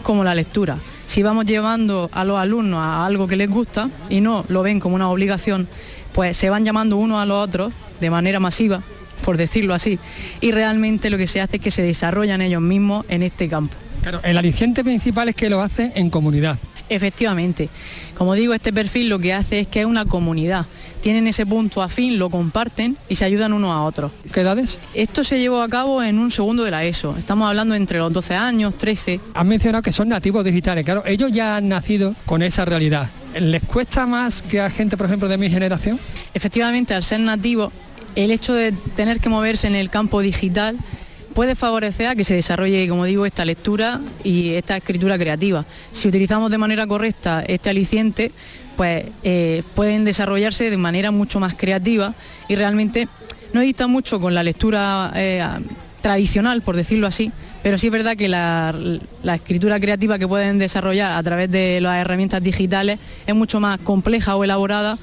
como la lectura. Si vamos llevando a los alumnos a algo que les gusta y no lo ven como una obligación, pues se van llamando unos a los otros de manera masiva, por decirlo así, y realmente lo que se hace es que se desarrollan ellos mismos en este campo. Claro, el aliciente principal es que lo hacen en comunidad. Efectivamente. Como digo, este perfil lo que hace es que es una comunidad. Tienen ese punto afín, lo comparten y se ayudan unos a otros. ¿Qué edades? Esto se llevó a cabo en un segundo de la ESO. Estamos hablando entre los 12 años, 13. Has mencionado que son nativos digitales. Claro, ellos ya han nacido con esa realidad. ¿Les cuesta más que a gente, por ejemplo, de mi generación? Efectivamente, al ser nativos, el hecho de tener que moverse en el campo digital puede favorecer a que se desarrolle, como digo, esta lectura y esta escritura creativa. Si utilizamos de manera correcta este aliciente, pues eh, pueden desarrollarse de manera mucho más creativa y realmente no dista mucho con la lectura eh, tradicional, por decirlo así, pero sí es verdad que la, la escritura creativa que pueden desarrollar a través de las herramientas digitales es mucho más compleja o elaborada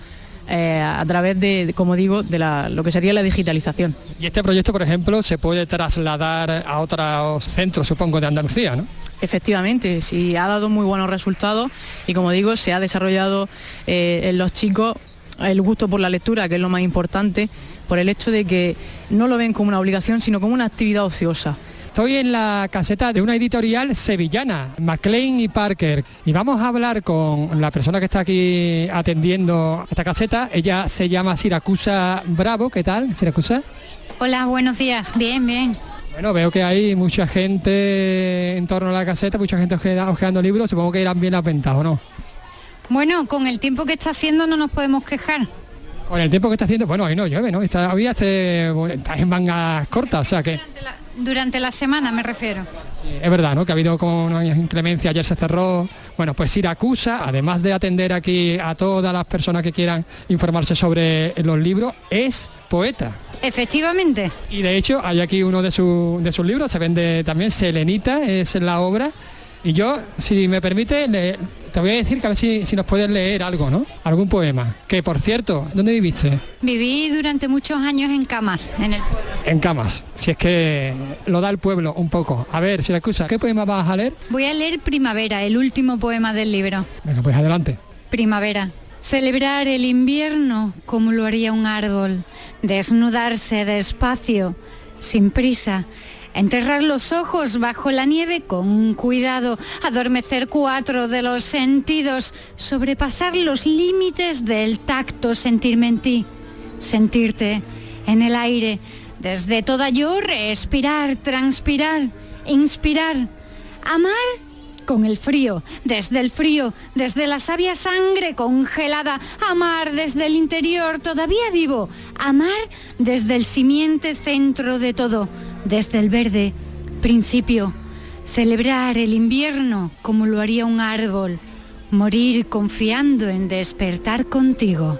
eh, a través de, como digo, de la- lo que sería la digitalización. Y este proyecto, por ejemplo, se puede trasladar a otros centros, supongo, de Andalucía, ¿no? Efectivamente, sí ha dado muy buenos resultados y como digo, se ha desarrollado eh, en los chicos el gusto por la lectura, que es lo más importante, por el hecho de que no lo ven como una obligación, sino como una actividad ociosa. Estoy en la caseta de una editorial sevillana, MacLean y Parker, y vamos a hablar con la persona que está aquí atendiendo esta caseta. Ella se llama Siracusa Bravo, ¿qué tal, Siracusa? Hola, buenos días. Bien, bien. Bueno, veo que hay mucha gente en torno a la caseta, mucha gente ojeando libros, supongo que irán bien las ventas, ¿o no? Bueno, con el tiempo que está haciendo no nos podemos quejar. Con el tiempo que está haciendo, bueno, hoy no llueve, ¿no? Está, hoy hace, está en mangas cortas, o sea que... Durante la, durante la semana me refiero. Es verdad, ¿no? Que ha habido como una inclemencia, ayer se cerró. Bueno, pues Siracusa, además de atender aquí a todas las personas que quieran informarse sobre los libros, es poeta. Efectivamente. Y de hecho hay aquí uno de, de sus libros, se vende también, Selenita, es la obra. Y yo, si me permite, te voy a decir que a ver si, si, nos puedes leer algo, ¿no? Algún poema. Que por cierto, ¿dónde viviste? Viví durante muchos años en Camas, en el pueblo. En Camas, si es que lo da el pueblo un poco. A ver, si la excusa, ¿qué poema vas a leer? Voy a leer Primavera, el último poema del libro. Venga, pues adelante. Primavera. Celebrar el invierno como lo haría un árbol, desnudarse despacio, sin prisa, enterrar los ojos bajo la nieve con cuidado, adormecer cuatro de los sentidos, sobrepasar los límites del tacto, sentirme en ti, sentirte en el aire, desde toda yo respirar, transpirar, inspirar, amar con el frío, desde el frío, desde la sabia sangre congelada, amar desde el interior. Todavía vivo, amar desde el simiente centro de todo, desde el verde principio, celebrar el invierno como lo haría un árbol, morir confiando en despertar contigo.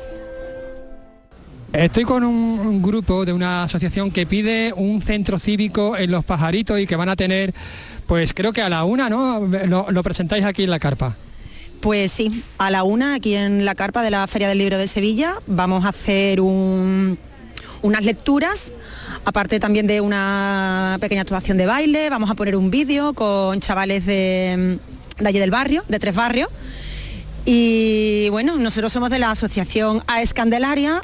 Estoy con un, un, grupo de una asociación que pide un centro cívico en Los Pajaritos y que van a tener, pues creo que a la una, ¿no? Lo, lo presentáis aquí en la carpa. Pues sí, a la una, aquí en la carpa de la Feria del Libro de Sevilla, vamos a hacer un, unas lecturas, aparte también de una pequeña actuación de baile, vamos a poner un vídeo con chavales de, de allí del barrio, de tres barrios. Y bueno, nosotros somos de la asociación A Escandelaria,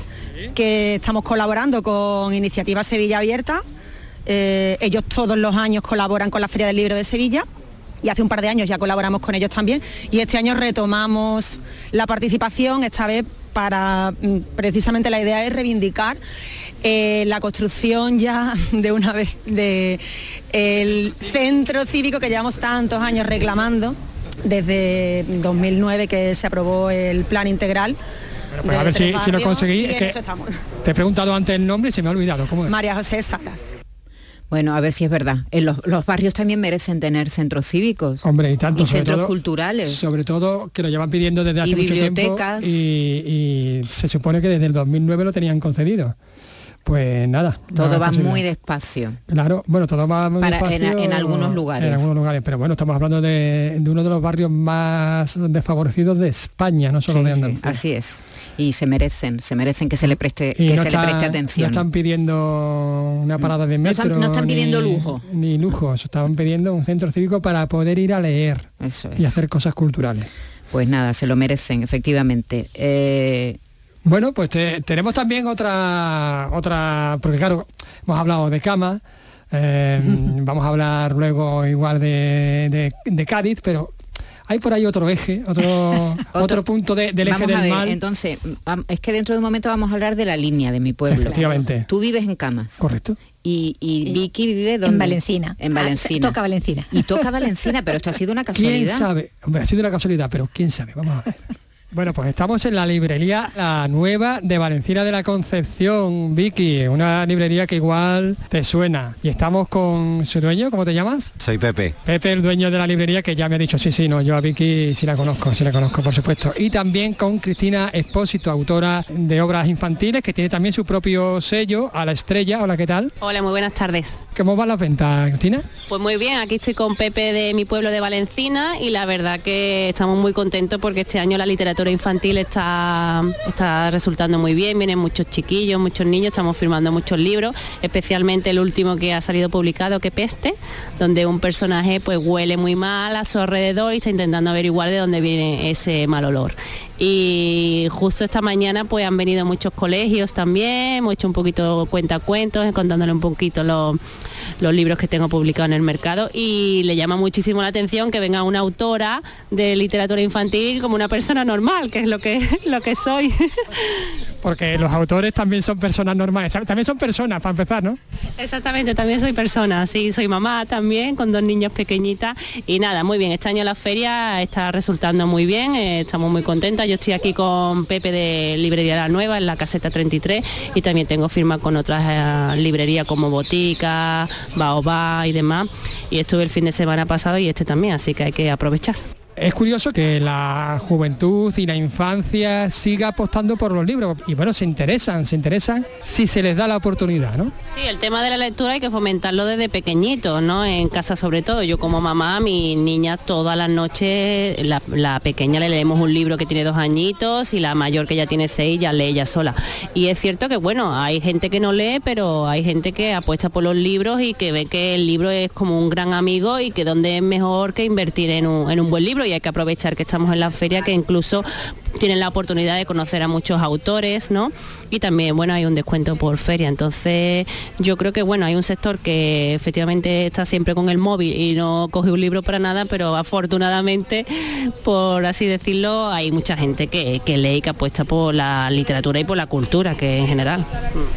que estamos colaborando con Iniciativa Sevilla Abierta. Eh, ellos todos los años colaboran con la Feria del Libro de Sevilla y hace un par de años ya colaboramos con ellos también y este año retomamos la participación, esta vez para mm, precisamente la idea es reivindicar eh, la construcción ya de una vez de el centro cívico que llevamos tantos años reclamando desde 2009 que se aprobó el plan integral. Bueno, pues a ver si, si, lo conseguí. Es que te he preguntado antes el nombre y se me ha olvidado. ¿Cómo es? María José Salas. Bueno, a ver si es verdad. En los, los, barrios también merecen tener centros cívicos. Hombre, y tanto. Y centros todo, culturales. Sobre todo que lo llevan pidiendo desde hace y mucho bibliotecas. tiempo. Y, y se supone que desde el 2009 lo tenían concedido. Pues nada. Todo va muy despacio. Claro, bueno, todo va muy Para, despacio. En, en, algunos lugares. En algunos lugares, pero bueno, estamos hablando de, de uno de los barrios más desfavorecidos de España, no solo sí, de Andalucía. Sí, así es. Y se merecen, se merecen que se le preste, que no se está, le preste atención. No están pidiendo una parada de metro. No están, no están ni, pidiendo lujo. Ni lujos, estaban pidiendo un centro cívico para poder ir a leer Eso es. y hacer cosas culturales. Pues nada, se lo merecen, efectivamente. Eh, bueno, pues te, tenemos también otra, otra, porque claro, hemos hablado de cama, eh, vamos a hablar luego igual de, de, de, Cádiz, pero hay por ahí otro eje, otro, otro, otro punto de, del eje del a ver, mal. Entonces, es que dentro de un momento vamos a hablar de la línea de mi pueblo. Efectivamente. Tú vives en Camas. Correcto. Y, y, Vicky vive donde? En Valencina. En Valencina. Ah, toca Valencina. Y toca Valencina, pero esto ha sido una casualidad. ¿Quién sabe? Hombre, ha sido una casualidad, pero quién sabe. Vamos a ver. Bueno, pues estamos en la librería La Nueva de Valencina de la Concepción, Vicky, una librería que igual te suena. Y estamos con su dueño, ¿cómo te llamas? Soy Pepe. Pepe, el dueño de la librería, que ya me ha dicho, sí, sí, no, yo a Vicky sí la conozco, sí la conozco, por supuesto. Y también con Cristina Expósito, autora de obras infantiles, que tiene también su propio sello, A la Estrella. Hola, ¿qué tal? Hola, muy buenas tardes. ¿Cómo van las ventas, Cristina? Pues muy bien, aquí estoy con Pepe de mi pueblo de Valencina y la verdad que estamos muy contentos porque este año la literatura infantil está, está resultando muy bien, vienen muchos chiquillos, muchos niños, estamos firmando muchos libros, especialmente el último que ha salido publicado, que peste, donde un personaje pues huele muy mal a su alrededor y está intentando averiguar de dónde viene ese mal olor. Y justo esta mañana pues han venido muchos colegios también, hemos hecho un poquito cuentacuentos, contándole un poquito los los libros que tengo publicados en el mercado y le llama muchísimo la atención que venga una autora de literatura infantil como una persona normal, que es lo que, lo que soy. Porque los autores también son personas normales, también son personas, para empezar, ¿no? Exactamente, también soy persona, sí, soy mamá también, con dos niños pequeñitas. Y nada, muy bien, este año la feria está resultando muy bien, eh, estamos muy contentas. Yo estoy aquí con Pepe de Librería La Nueva, en la caseta 33, y también tengo firma con otras eh, librerías como Botica, Baobá y demás. Y estuve el fin de semana pasado y este también, así que hay que aprovechar. Es curioso que la juventud y la infancia siga apostando por los libros y bueno, se interesan, se interesan si se les da la oportunidad, ¿no? Sí, el tema de la lectura hay que fomentarlo desde pequeñito, ¿no? En casa sobre todo. Yo como mamá, mi niña todas las noches, la, pequeña le leemos un libro que tiene dos añitos y la mayor que ya tiene seis ya lee ella sola. Y es cierto que bueno, hay gente que no lee, pero hay gente que apuesta por los libros y que ve que el libro es como un gran amigo y que donde es mejor que invertir en un buen libro y hay que aprovechar que estamos en la feria, que incluso tienen la oportunidad de conocer a muchos autores, ¿no? Y también, bueno, hay un descuento por feria. Entonces, yo creo que, bueno, hay un sector que efectivamente está siempre con el móvil y no coge un libro para nada, pero afortunadamente, por así decirlo, hay mucha gente que, que lee y que apuesta por la literatura y por la cultura, que en general.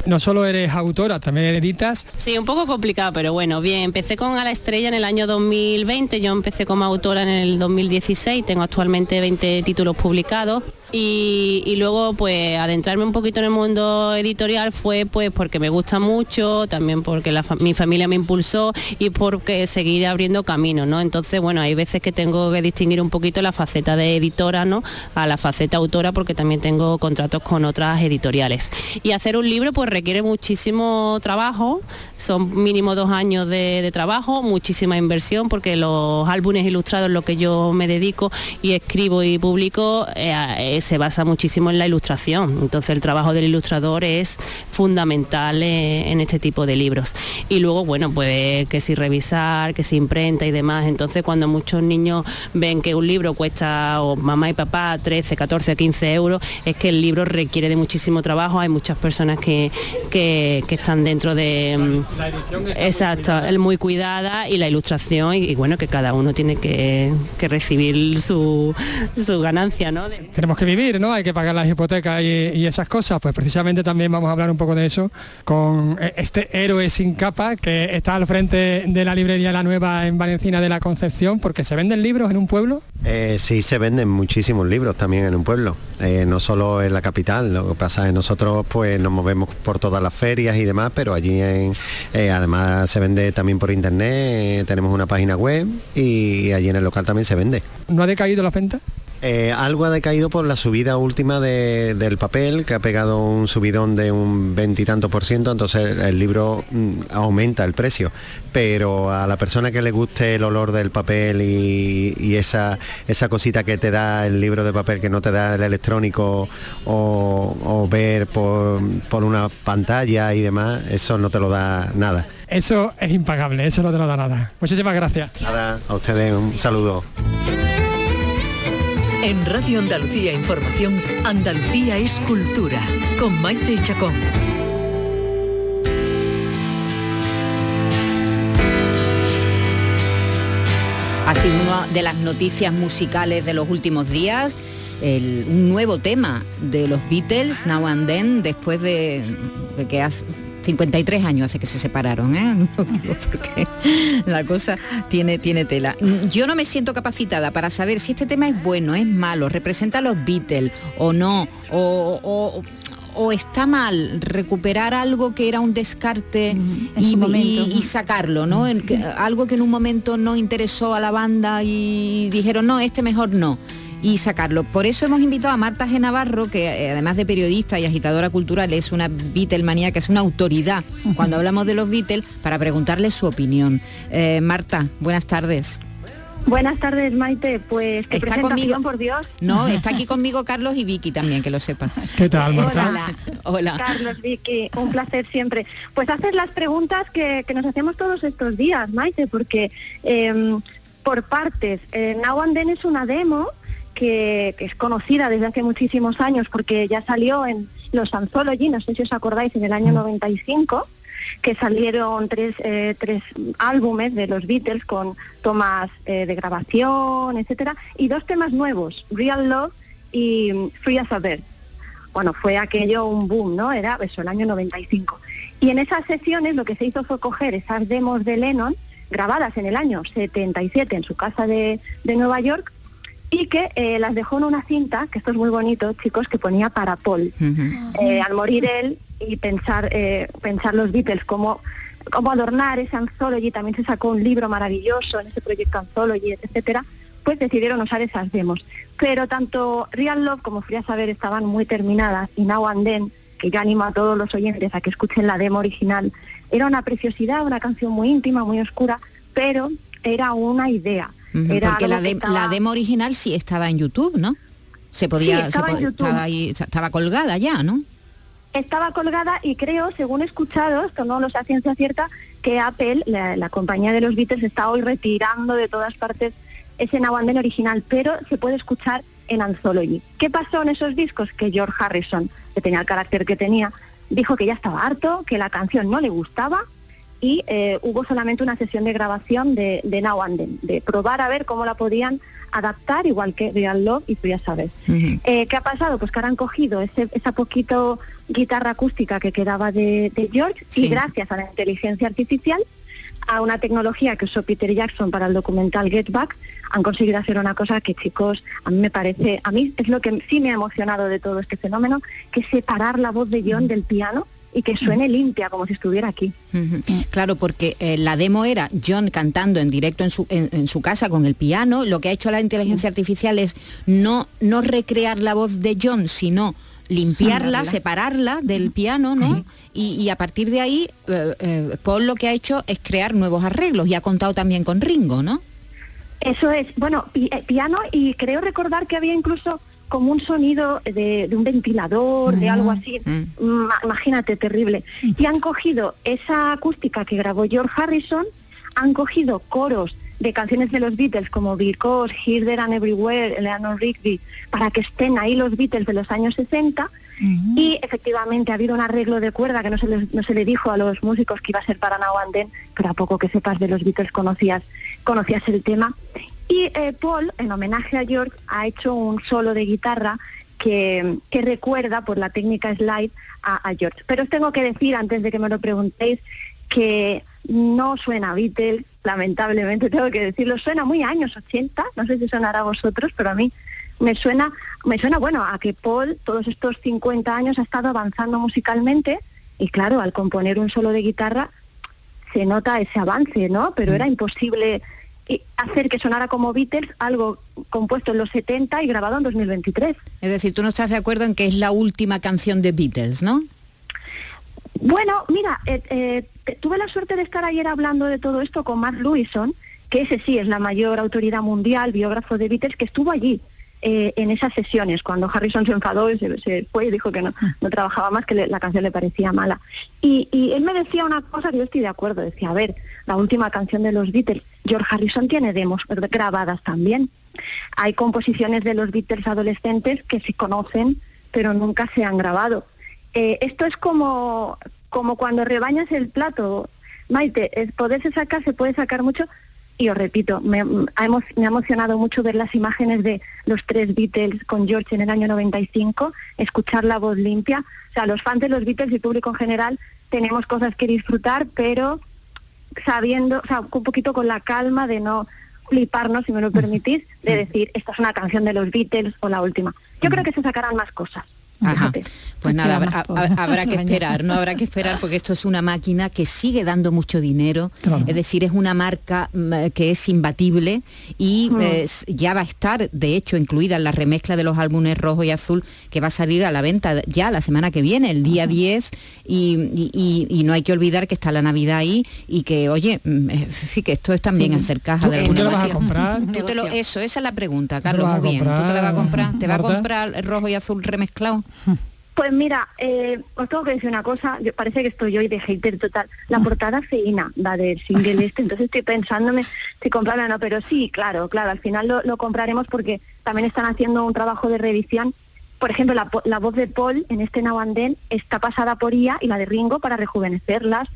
No solo eres autora, también editas. Sí, un poco complicado, pero bueno, bien, empecé con A la Estrella en el año 2020, yo empecé como autora en el 2016, tengo actualmente 20 títulos publicados y, luego pues adentrarme un poquito en el mundo editorial fue pues porque me gusta mucho, también porque mi familia me impulsó y porque seguir abriendo caminos, ¿no? Entonces, bueno, hay veces que tengo que distinguir un poquito la faceta de editora, ¿no? A la faceta autora porque también tengo contratos con otras editoriales. Y hacer un libro pues requiere muchísimo trabajo, son mínimo dos años de, de trabajo, muchísima inversión porque los álbumes ilustrados lo que yo me dedico y escribo y publico eh, se basa muchísimo en la ilustración. Entonces el trabajo del ilustrador es fundamental eh, en este tipo de libros. Y luego, bueno, pues que si revisar, que si imprenta y demás. Entonces cuando muchos niños ven que un libro cuesta, o mamá y papá, 13, 14, 15 euros, es que el libro requiere de muchísimo trabajo. Hay muchas personas que, que, que están dentro de... La edición exacto, el muy cuidada y la ilustración y, y, bueno, que cada uno tiene que, que recibir su, su ganancia, ¿no? De... Tenemos que vivir, ¿no? Hay que pagar las hipotecas y, y, esas cosas. Pues precisamente también vamos a hablar un poco de eso con este héroe sin capa que está al frente de la librería La Nueva en Valencina de la Concepción, porque se venden libros en un pueblo. Eh, sí, se venden muchísimos libros también en un pueblo, eh, no solo en la capital. Lo que pasa es que nosotros pues nos movemos por todas las ferias y demás, pero allí en, eh, además se vende también por internet. tenemos una página web y allí en el local también se vende. ¿No ha decaído la venta? Eh, algo ha decaído por la subida última de, del papel, que ha pegado un subidón de un veintitantos por ciento, entonces el libro mm, aumenta el precio. Pero a la persona que le guste el olor del papel y, y, esa, esa cosita que te da el libro de papel que no te da el electrónico o, o ver por, por una pantalla y demás, eso no te lo da nada. Eso es impagable, eso no te lo da nada. Muchísimas gracias. Nada, a ustedes un saludo. En Radio Andalucía Información, Andalucía es cultura, con Maite Chacón. Ha sido una de las noticias musicales de los últimos días. El, un nuevo tema de los Beatles, Now and Then, después de, de que has, 53 años hace que se separaron, ¿eh? porque la cosa tiene, tiene tela. Yo no me siento capacitada para saber si este tema es bueno, es malo, representa a los Beatles o no, o, o, o está mal recuperar algo que era un descarte Mm, y, momento, y, y, sacarlo, ¿no? Algo que en un momento no interesó a la banda y dijeron, no, este mejor no y sacarlo. Por eso hemos invitado a Marta G. Navarro, que eh, además de periodista y agitadora cultural, es una Beatlemanía, que es una autoridad cuando hablamos de los Beatles, para preguntarle su opinión. Eh, Marta, buenas tardes. Buenas tardes, Maite. Pues ¿qué está conmigo, por Dios. No, está aquí conmigo Carlos y Vicky también, que lo sepas. ¿Qué tal, Marta? Hola, Hola. Carlos, Vicky, un placer siempre. Pues haces las preguntas que, que nos hacemos todos estos días, Maite, porque eh, por partes, eh, Now and Then es una demo que, que, es conocida desde hace muchísimos años porque ya salió en los Anthology, no sé si os acordáis, en el año 95. que salieron tres, eh, tres álbumes de los Beatles con tomas eh, de grabación, etcétera, y dos temas nuevos, Real Love y mm, Free as a Bird. Bueno, fue aquello un boom, ¿no? Era eso, el año 95. Y en esas sesiones lo que se hizo fue coger esas demos de Lennon, grabadas en el año 77 en su casa de, de Nueva York, y que eh, las dejó en una cinta, que esto es muy bonito, chicos, que ponía para Paul. Eh, al morir él y pensar, eh, pensar los Beatles, cómo, cómo adornar ese anthology, también se sacó un libro maravilloso en ese proyecto anthology, etcétera, pues decidieron usar esas demos. Pero tanto Real Love como Free a Saber estaban muy terminadas y Now and Then, que yo animo a todos los oyentes a que escuchen la demo original, era una preciosidad, una canción muy íntima, muy oscura, pero era una idea. Era Porque la, que de- estaba- la demo original sí estaba en YouTube, ¿no? Se podía, Sí, estaba se en po- YouTube. estaba, ahí- estaba colgada ya, ¿no? estaba colgada y creo, según he escuchado, esto no lo sé a ciencia cierta, que Apple, la, la compañía de los Beatles, está hoy retirando de todas partes ese Now and Then original, pero se puede escuchar en Anthology. ¿Qué pasó en esos discos? Que George Harrison, que tenía el carácter que tenía, dijo que ya estaba harto, que la canción no le gustaba y eh, hubo solamente una sesión de grabación de, de Now and Then, de probar a ver cómo la podían adaptar, igual que Real Love y tú ya sabes. Eh, ¿Qué ha pasado? Pues que ahora han cogido ese, esa poquito guitarra acústica que quedaba de, de George Sí. y gracias a la inteligencia artificial, a una tecnología que usó Peter Jackson para el documental Get Back, han conseguido hacer una cosa que chicos, a mí me parece, a mí es lo que sí me ha emocionado de todo este fenómeno, que es separar la voz de John del piano y que suene limpia como si estuviera aquí. Claro, porque eh, la demo era John cantando en directo en su, en, en su casa con el piano. Lo que ha hecho la inteligencia artificial es no, no recrear la voz de John, sino limpiarla, separarla del piano, ¿no? Y, y a partir de ahí, eh, eh, Paul lo que ha hecho es crear nuevos arreglos y ha contado también con Ringo, ¿no? Eso es, bueno, eh, piano y creo recordar que había incluso como un sonido de, de un ventilador, de algo así, Ma- imagínate, terrible. Y han cogido esa acústica que grabó George Harrison, han cogido coros de canciones de los Beatles como Because, Here, There and Everywhere, Eleanor Rigby, para que estén ahí los Beatles de los años 60 y efectivamente ha habido un arreglo de cuerda que no se, les- no se le dijo a los músicos que iba a ser para Now and Then, pero a poco que sepas de los Beatles conocías, conocías el tema. Y eh, Paul, en homenaje a George, ha hecho un solo de guitarra que, que recuerda por la técnica slide a, a George. Pero os tengo que decir, antes de que me lo preguntéis, que no suena a Beatles, lamentablemente tengo que decirlo, suena muy a años 80, no sé si sonará a vosotros, pero a mí me suena, me suena bueno a que Paul todos estos 50 años ha estado avanzando musicalmente y claro, al componer un solo de guitarra se nota ese avance, ¿no? Pero era imposible hacer que sonara como Beatles algo compuesto en los 70 y grabado en 2023. Es decir, tú no estás de acuerdo en que es la última canción de Beatles, ¿no? Bueno, mira, eh, eh, tuve la suerte de estar ayer hablando de todo esto con Mark Lewison, que ese sí es la mayor autoridad mundial, biógrafo de Beatles, que estuvo allí eh, en esas sesiones, cuando Harrison se enfadó y se, se fue y dijo que no, no trabajaba más, que le- la canción le parecía mala. Y, y él me decía una cosa que yo estoy de acuerdo, decía, a ver, la última canción de los Beatles, George Harrison tiene demos grabadas también. Hay composiciones de los Beatles adolescentes que se conocen, pero nunca se han grabado. Eh, esto es como, como cuando rebañas el plato, Maite, es poderse sacar, se puede sacar mucho, y os repito, me, me ha emocionado mucho ver las imágenes de los tres Beatles con George en el año 95, escuchar la voz limpia. O sea, los fans de los Beatles y el público en general tenemos cosas que disfrutar, pero sabiendo, o sea, un poquito con la calma de no fliparnos, si me lo permitís, de decir, esta es una canción de los Beatles o la última. Yo creo que se sacarán más cosas. Ajá. Pues nada, habrá, que esperar, no habrá que esperar porque esto es una máquina que sigue dando mucho dinero, es decir, es una marca mm, que es imbatible y Mm. eh, ya va a estar, de hecho, incluida en la remezcla de los álbumes rojo y azul que va a salir a la venta ya la semana que viene, el día 10, y, y- no hay que olvidar que está la Navidad ahí y que, oye, mm, eh, sí que esto es también hacer caja ¿Tú- de tú alguna te lo vas a comprar? Tú te lo- eso, esa es la pregunta, lo Carlos, muy bien. ¿Tú te la vas a comprar? ¿Te va a comprar rojo y azul remezclado? Pues mira, eh, os tengo que decir una cosa, yo, parece que estoy hoy de hater total. La portada feína, la del single este, entonces estoy pensándome si comprarla o no, pero sí, claro, claro, al final lo, lo compraremos porque también están haciendo un trabajo de reedición por ejemplo, la, la voz de Paul en este Now and Then está pasada por IA y la de Ringo para rejuvenecerlas.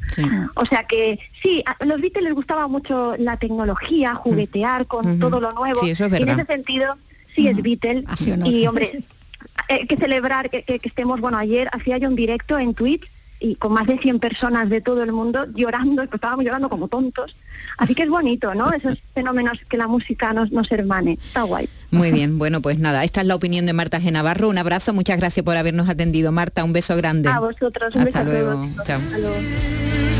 O sea que sí, a los Beatles les gustaba mucho la tecnología, juguetear con todo lo nuevo. Sí, eso es Y en verdad. ese sentido, sí es Beatle. honor. Y hombre, hay que celebrar que, que- que estemos, bueno, ayer hacía yo un directo en Twitch y con más de 100 personas de todo el mundo llorando, pues estábamos llorando como tontos. Así que es bonito, ¿no? Esos fenómenos que la música nos, nos hermane. Está guay. Muy bien, bueno, pues nada, esta es la opinión de Marta G. Navarro. Un abrazo, muchas gracias por habernos atendido. Marta, un beso grande. A vosotros, un Hasta beso a luego. todos. Chao. Hasta luego.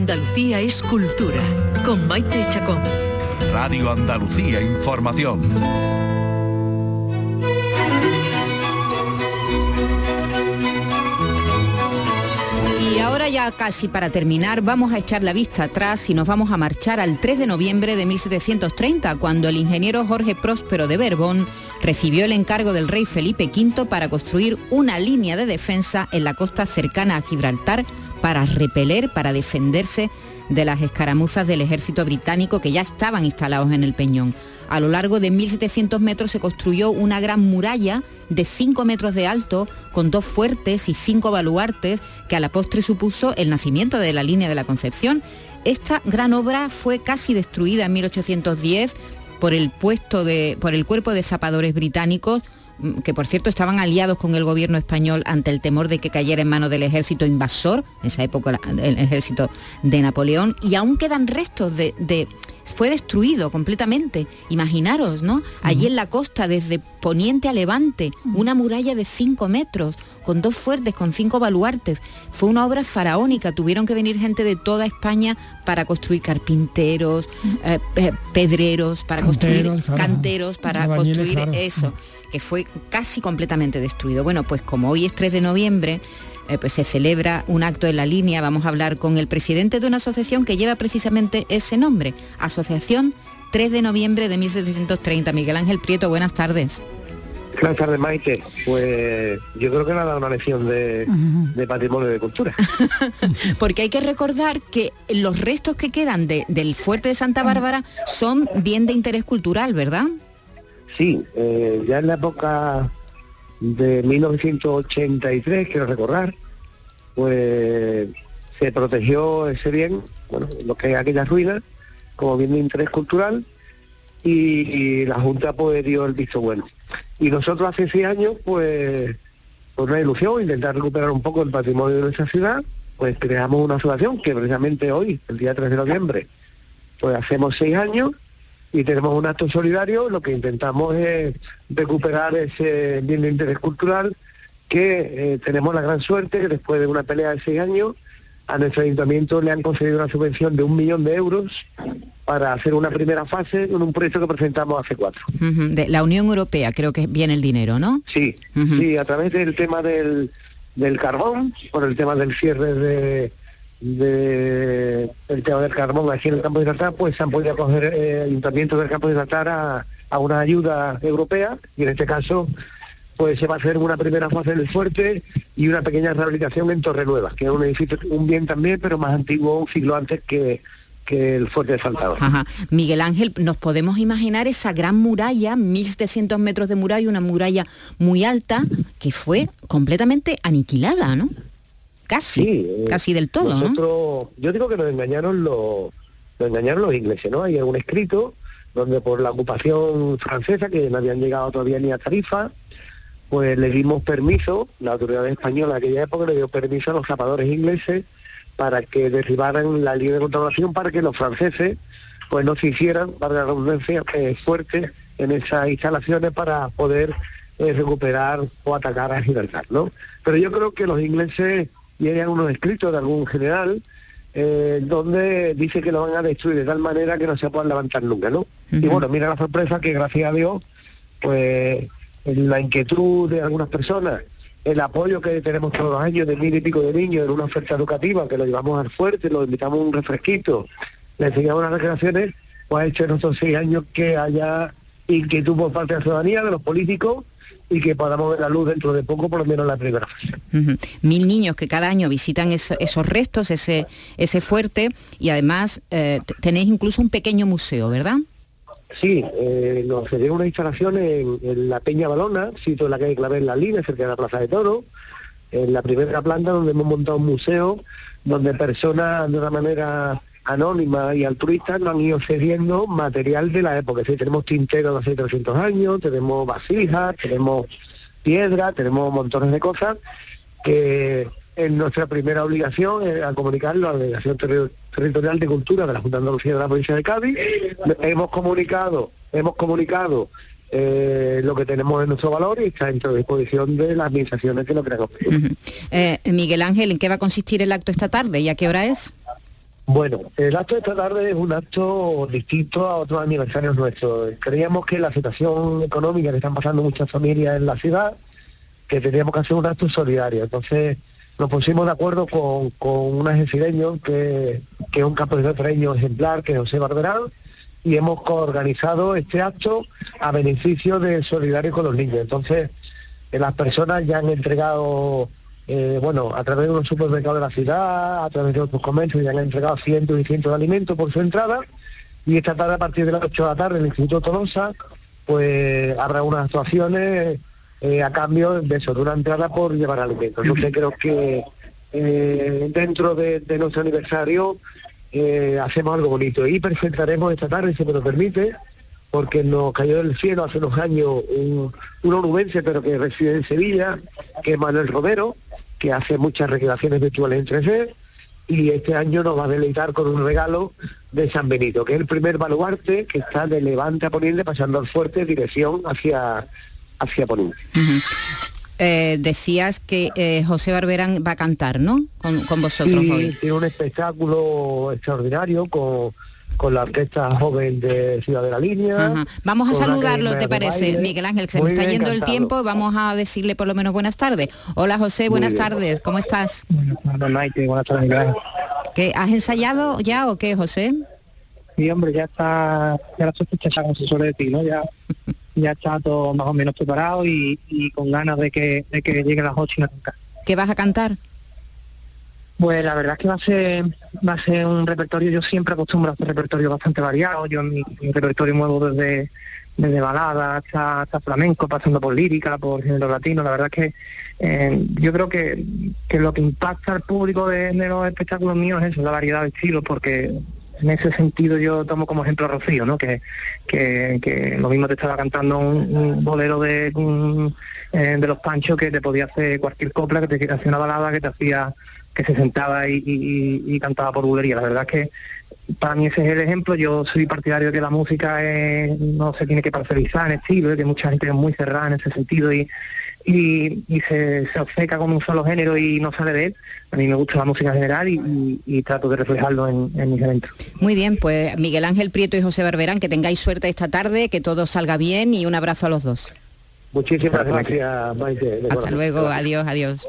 Andalucía es cultura, con Maite Chacón. Radio Andalucía Información. Y ahora ya casi para terminar vamos a echar la vista atrás y nos vamos a marchar al 3 de noviembre de 1730, cuando el ingeniero Jorge Próspero de Berbón recibió el encargo del rey Felipe V para construir una línea de defensa en la costa cercana a Gibraltar para repeler, para defenderse de las escaramuzas del ejército británico que ya estaban instalados en el Peñón. A lo largo de 1.700 metros se construyó una gran muralla de 5 metros de alto con dos fuertes y cinco baluartes que a la postre supuso el nacimiento de la línea de la Concepción. Esta gran obra fue casi destruida en 1810 por el puesto de, por el cuerpo de zapadores británicos que por cierto estaban aliados con el gobierno español ante el temor de que cayera en manos del ejército invasor, en esa época el ejército de Napoleón, y aún quedan restos de, de- fue destruido completamente. Imaginaros, ¿no? Allí en la costa, desde poniente a levante, una muralla de 5 metros, con dos fuertes, con cinco baluartes. Fue una obra faraónica. Tuvieron que venir gente de toda España para construir carpinteros, eh, pe- pedreros, para construir Canteros, claro. canteros, para construir claro. eso, que fue casi completamente destruido. Bueno, pues como hoy es 3 de noviembre, eh, pues se celebra un acto en la línea. Vamos a hablar con el presidente de una asociación que lleva precisamente ese nombre, Asociación 3 de noviembre de 1730. Miguel Ángel Prieto, buenas tardes. Buenas tardes, Maite. Pues yo creo que le ha dado una lección de, de patrimonio de cultura. Porque hay que recordar que los restos que quedan de- del fuerte de Santa Bárbara son bien de interés cultural, ¿verdad? Sí, eh, ya en la época de 1983, quiero recordar, pues se protegió ese bien, bueno, lo que es aquellas ruinas, como bien de interés cultural, y, la Junta pues dio el visto bueno. Y nosotros hace seis años, pues, por una ilusión, intentar recuperar un poco el patrimonio de nuestra ciudad, pues creamos una asociación que precisamente hoy, el día 3 de noviembre, pues hacemos seis años y tenemos un acto solidario, lo que intentamos es recuperar ese bien de interés cultural que eh, tenemos la gran suerte que después de una pelea de seis años a nuestro ayuntamiento le han concedido una subvención de un millón de euros para hacer una primera fase en un proyecto que presentamos hace cuatro. De la Unión Europea creo que viene el dinero, ¿no? Sí, sí, a través del tema del, del carbón, por el tema del cierre de, de el tema del carbón aquí en el campo de Gibraltar, pues se han podido acoger eh, ayuntamientos del campo de Gibraltar a, a una ayuda europea y en este caso pues se va a hacer una primera fase del fuerte y una pequeña rehabilitación en Torrenueva, que es un edificio, un bien también, pero más antiguo, un siglo antes que, que el fuerte de Faltaba. Ajá. Miguel Ángel, nos podemos imaginar esa gran muralla, 1.700 metros de muralla, una muralla muy alta, que fue completamente aniquilada, ¿no? Casi, Sí, eh, casi del todo, ¿no? nosotros, Yo digo que nos engañaron los, nos engañaron los ingleses, ¿no? Hay algún escrito donde por la ocupación francesa, que no habían llegado todavía ni a Tarifa, pues le dimos permiso, la autoridad española de aquella época le dio permiso a los zapadores ingleses para que derribaran la línea de contaminación para que los franceses pues no se hicieran, para la redundancia, eh, fuertes en esas instalaciones para poder eh, recuperar o atacar a Gibraltar, ¿no? Pero yo creo que los ingleses llegan unos escritos de algún general eh, donde dice que lo van a destruir de tal manera que no se puedan levantar nunca, ¿no? Y bueno, mira la sorpresa que gracias a Dios, pues la inquietud de algunas personas, el apoyo que tenemos todos los años de mil y pico de niños en una oferta educativa, que lo llevamos al fuerte, lo invitamos a un refresquito, le enseñamos las recreaciones, pues ha hecho en estos seis años que haya inquietud por parte de la ciudadanía, de los políticos, y que podamos ver la luz dentro de poco, por lo menos en la primera fase. Mil niños que cada año visitan eso- esos restos, ese, ese fuerte, y además eh, tenéis incluso un pequeño museo, ¿verdad? Sí, eh, nos cedieron una instalación en, en la Peña Balona, sitio en la calle Clavel La Línea, cerca de la Plaza de Toro, en la primera planta donde hemos montado un museo, donde personas de una manera anónima y altruista nos han ido cediendo material de la época. Sí, tenemos tinteros de hace 300 años, tenemos vasijas, tenemos piedra, tenemos montones de cosas que en nuestra primera obligación es a comunicarlo a la Delegación Terri- Territorial de Cultura de la Junta de Andalucía de la provincia de Cádiz. Hemos comunicado, hemos comunicado eh, lo que tenemos en nuestro valor y está de disposición de las administraciones que lo pedir. Ujú. Eh, Miguel Ángel, ¿en qué va a consistir el acto esta tarde y a qué hora es? Bueno, el acto de esta tarde es un acto distinto a otros aniversarios nuestros. Creíamos que la situación económica que están pasando muchas familias en la ciudad, que teníamos que hacer un acto solidario. Entonces nos pusimos de acuerdo con, un agesireño que, que es un campeonato ejemplar, que es José Barberán, y hemos coorganizado este acto a beneficio de Solidario con los Niños. Entonces, las personas ya han entregado, eh, bueno, a través de unos supermercados de la ciudad, a través de otros comercios, ya han entregado cientos y cientos de alimentos por su entrada, y esta tarde a partir de las 8 de la tarde en el Instituto Tolosa, pues habrá unas actuaciones eh, a cambio de eso, de una entrada por llevar alimentos. Entonces creo que eh, dentro de, nuestro aniversario hacemos algo bonito. Y presentaremos esta tarde, si me lo permite, porque nos cayó del cielo hace unos años un, un pero que reside en Sevilla, que es Manuel Romero, que hace muchas recreaciones virtuales en 3D, y este año nos va a deleitar con un regalo de San Benito, que es el primer baluarte que está de Levante a Poniente, pasando al fuerte, dirección hacia, hacia Poniente. Eh, decías que eh, José Barberán va a cantar, ¿no? Con, con vosotros Sí, hoy. tiene un espectáculo extraordinario con, con la orquesta joven de Ciudad de la Línea. Ajá. Vamos a saludarlo, ¿te parece, baile. Miguel Ángel? Que se Muy me está yendo el tiempo, vamos a decirle por lo menos buenas tardes. Hola José, buenas tardes, ¿cómo estás? Buenas Maite, buenas tardes, Miguel Ángel. ¿Qué, ¿Has ensayado ya o qué, José? Sí, hombre, ya está, ya la sospecha está como se suele decir, ¿no? Ya, ya está todo más o menos preparado y, y con ganas de que, de que lleguen las ocho y arrancar. ¿Qué vas a cantar? Pues la verdad es que va a ser va a ser un repertorio, yo siempre acostumbro a hacer repertorio bastante variado, yo mi, mi repertorio muevo desde, desde balada hasta, hasta flamenco, pasando por lírica, por género latino, la verdad es que eh, yo creo que, que lo que impacta al público de, de los espectáculos míos es la variedad de estilos, porque en ese sentido yo tomo como ejemplo a Rocío, ¿no? Que, que, lo mismo te estaba cantando un, un bolero de, eh, de los panchos que te podía hacer cualquier copla, que te hacía una balada, que te hacía que se sentaba y, y- y cantaba por bulería. La verdad es que para mí ese es el ejemplo. Yo soy partidario de que la música eh, no se tiene que parcelizar en estilo, de que mucha gente es muy cerrada en ese sentido y, y, y se, se obceca con un solo género y no sale de él. A mí me gusta la música en general y, y- y trato de reflejarlo en, en mis eventos. Muy bien, pues Miguel Ángel Prieto y José Barberán, que tengáis suerte esta tarde, que todo salga bien y un abrazo a los dos. Muchísimas gracias, Maite. Hasta luego, adiós, adiós.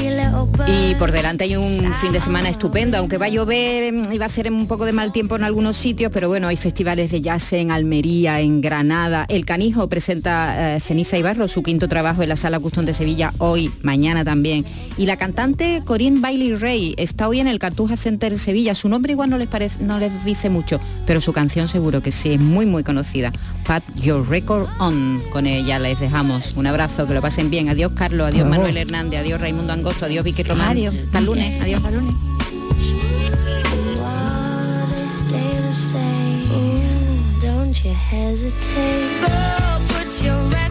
Y por delante hay un fin de semana estupendo, aunque va a llover mm, y va a hacer un poco de mal tiempo en algunos sitios, pero bueno, hay festivales de jazz en Almería, en Granada. El Canijo presenta eh, Ceniza y Barro, su quinto trabajo en la Sala Custom de Sevilla, hoy, mañana también. Y la cantante Corinne Bailey Rey está hoy en el Cartuja Center de Sevilla. Su nombre igual no les, parece, no les dice mucho, pero su canción seguro que sí, es muy, muy conocida. Pat Your Record On. Con ella les dejamos. Un abrazo, que lo pasen bien. Adiós, Carlos. Adiós, Adiós. Manuel Hernández. Adiós, Raimundo Angosto. Adiós, Vicky Adiós. Hasta el lunes. Adiós. Hasta el lunes. Don't you hesitate. Girl, put your record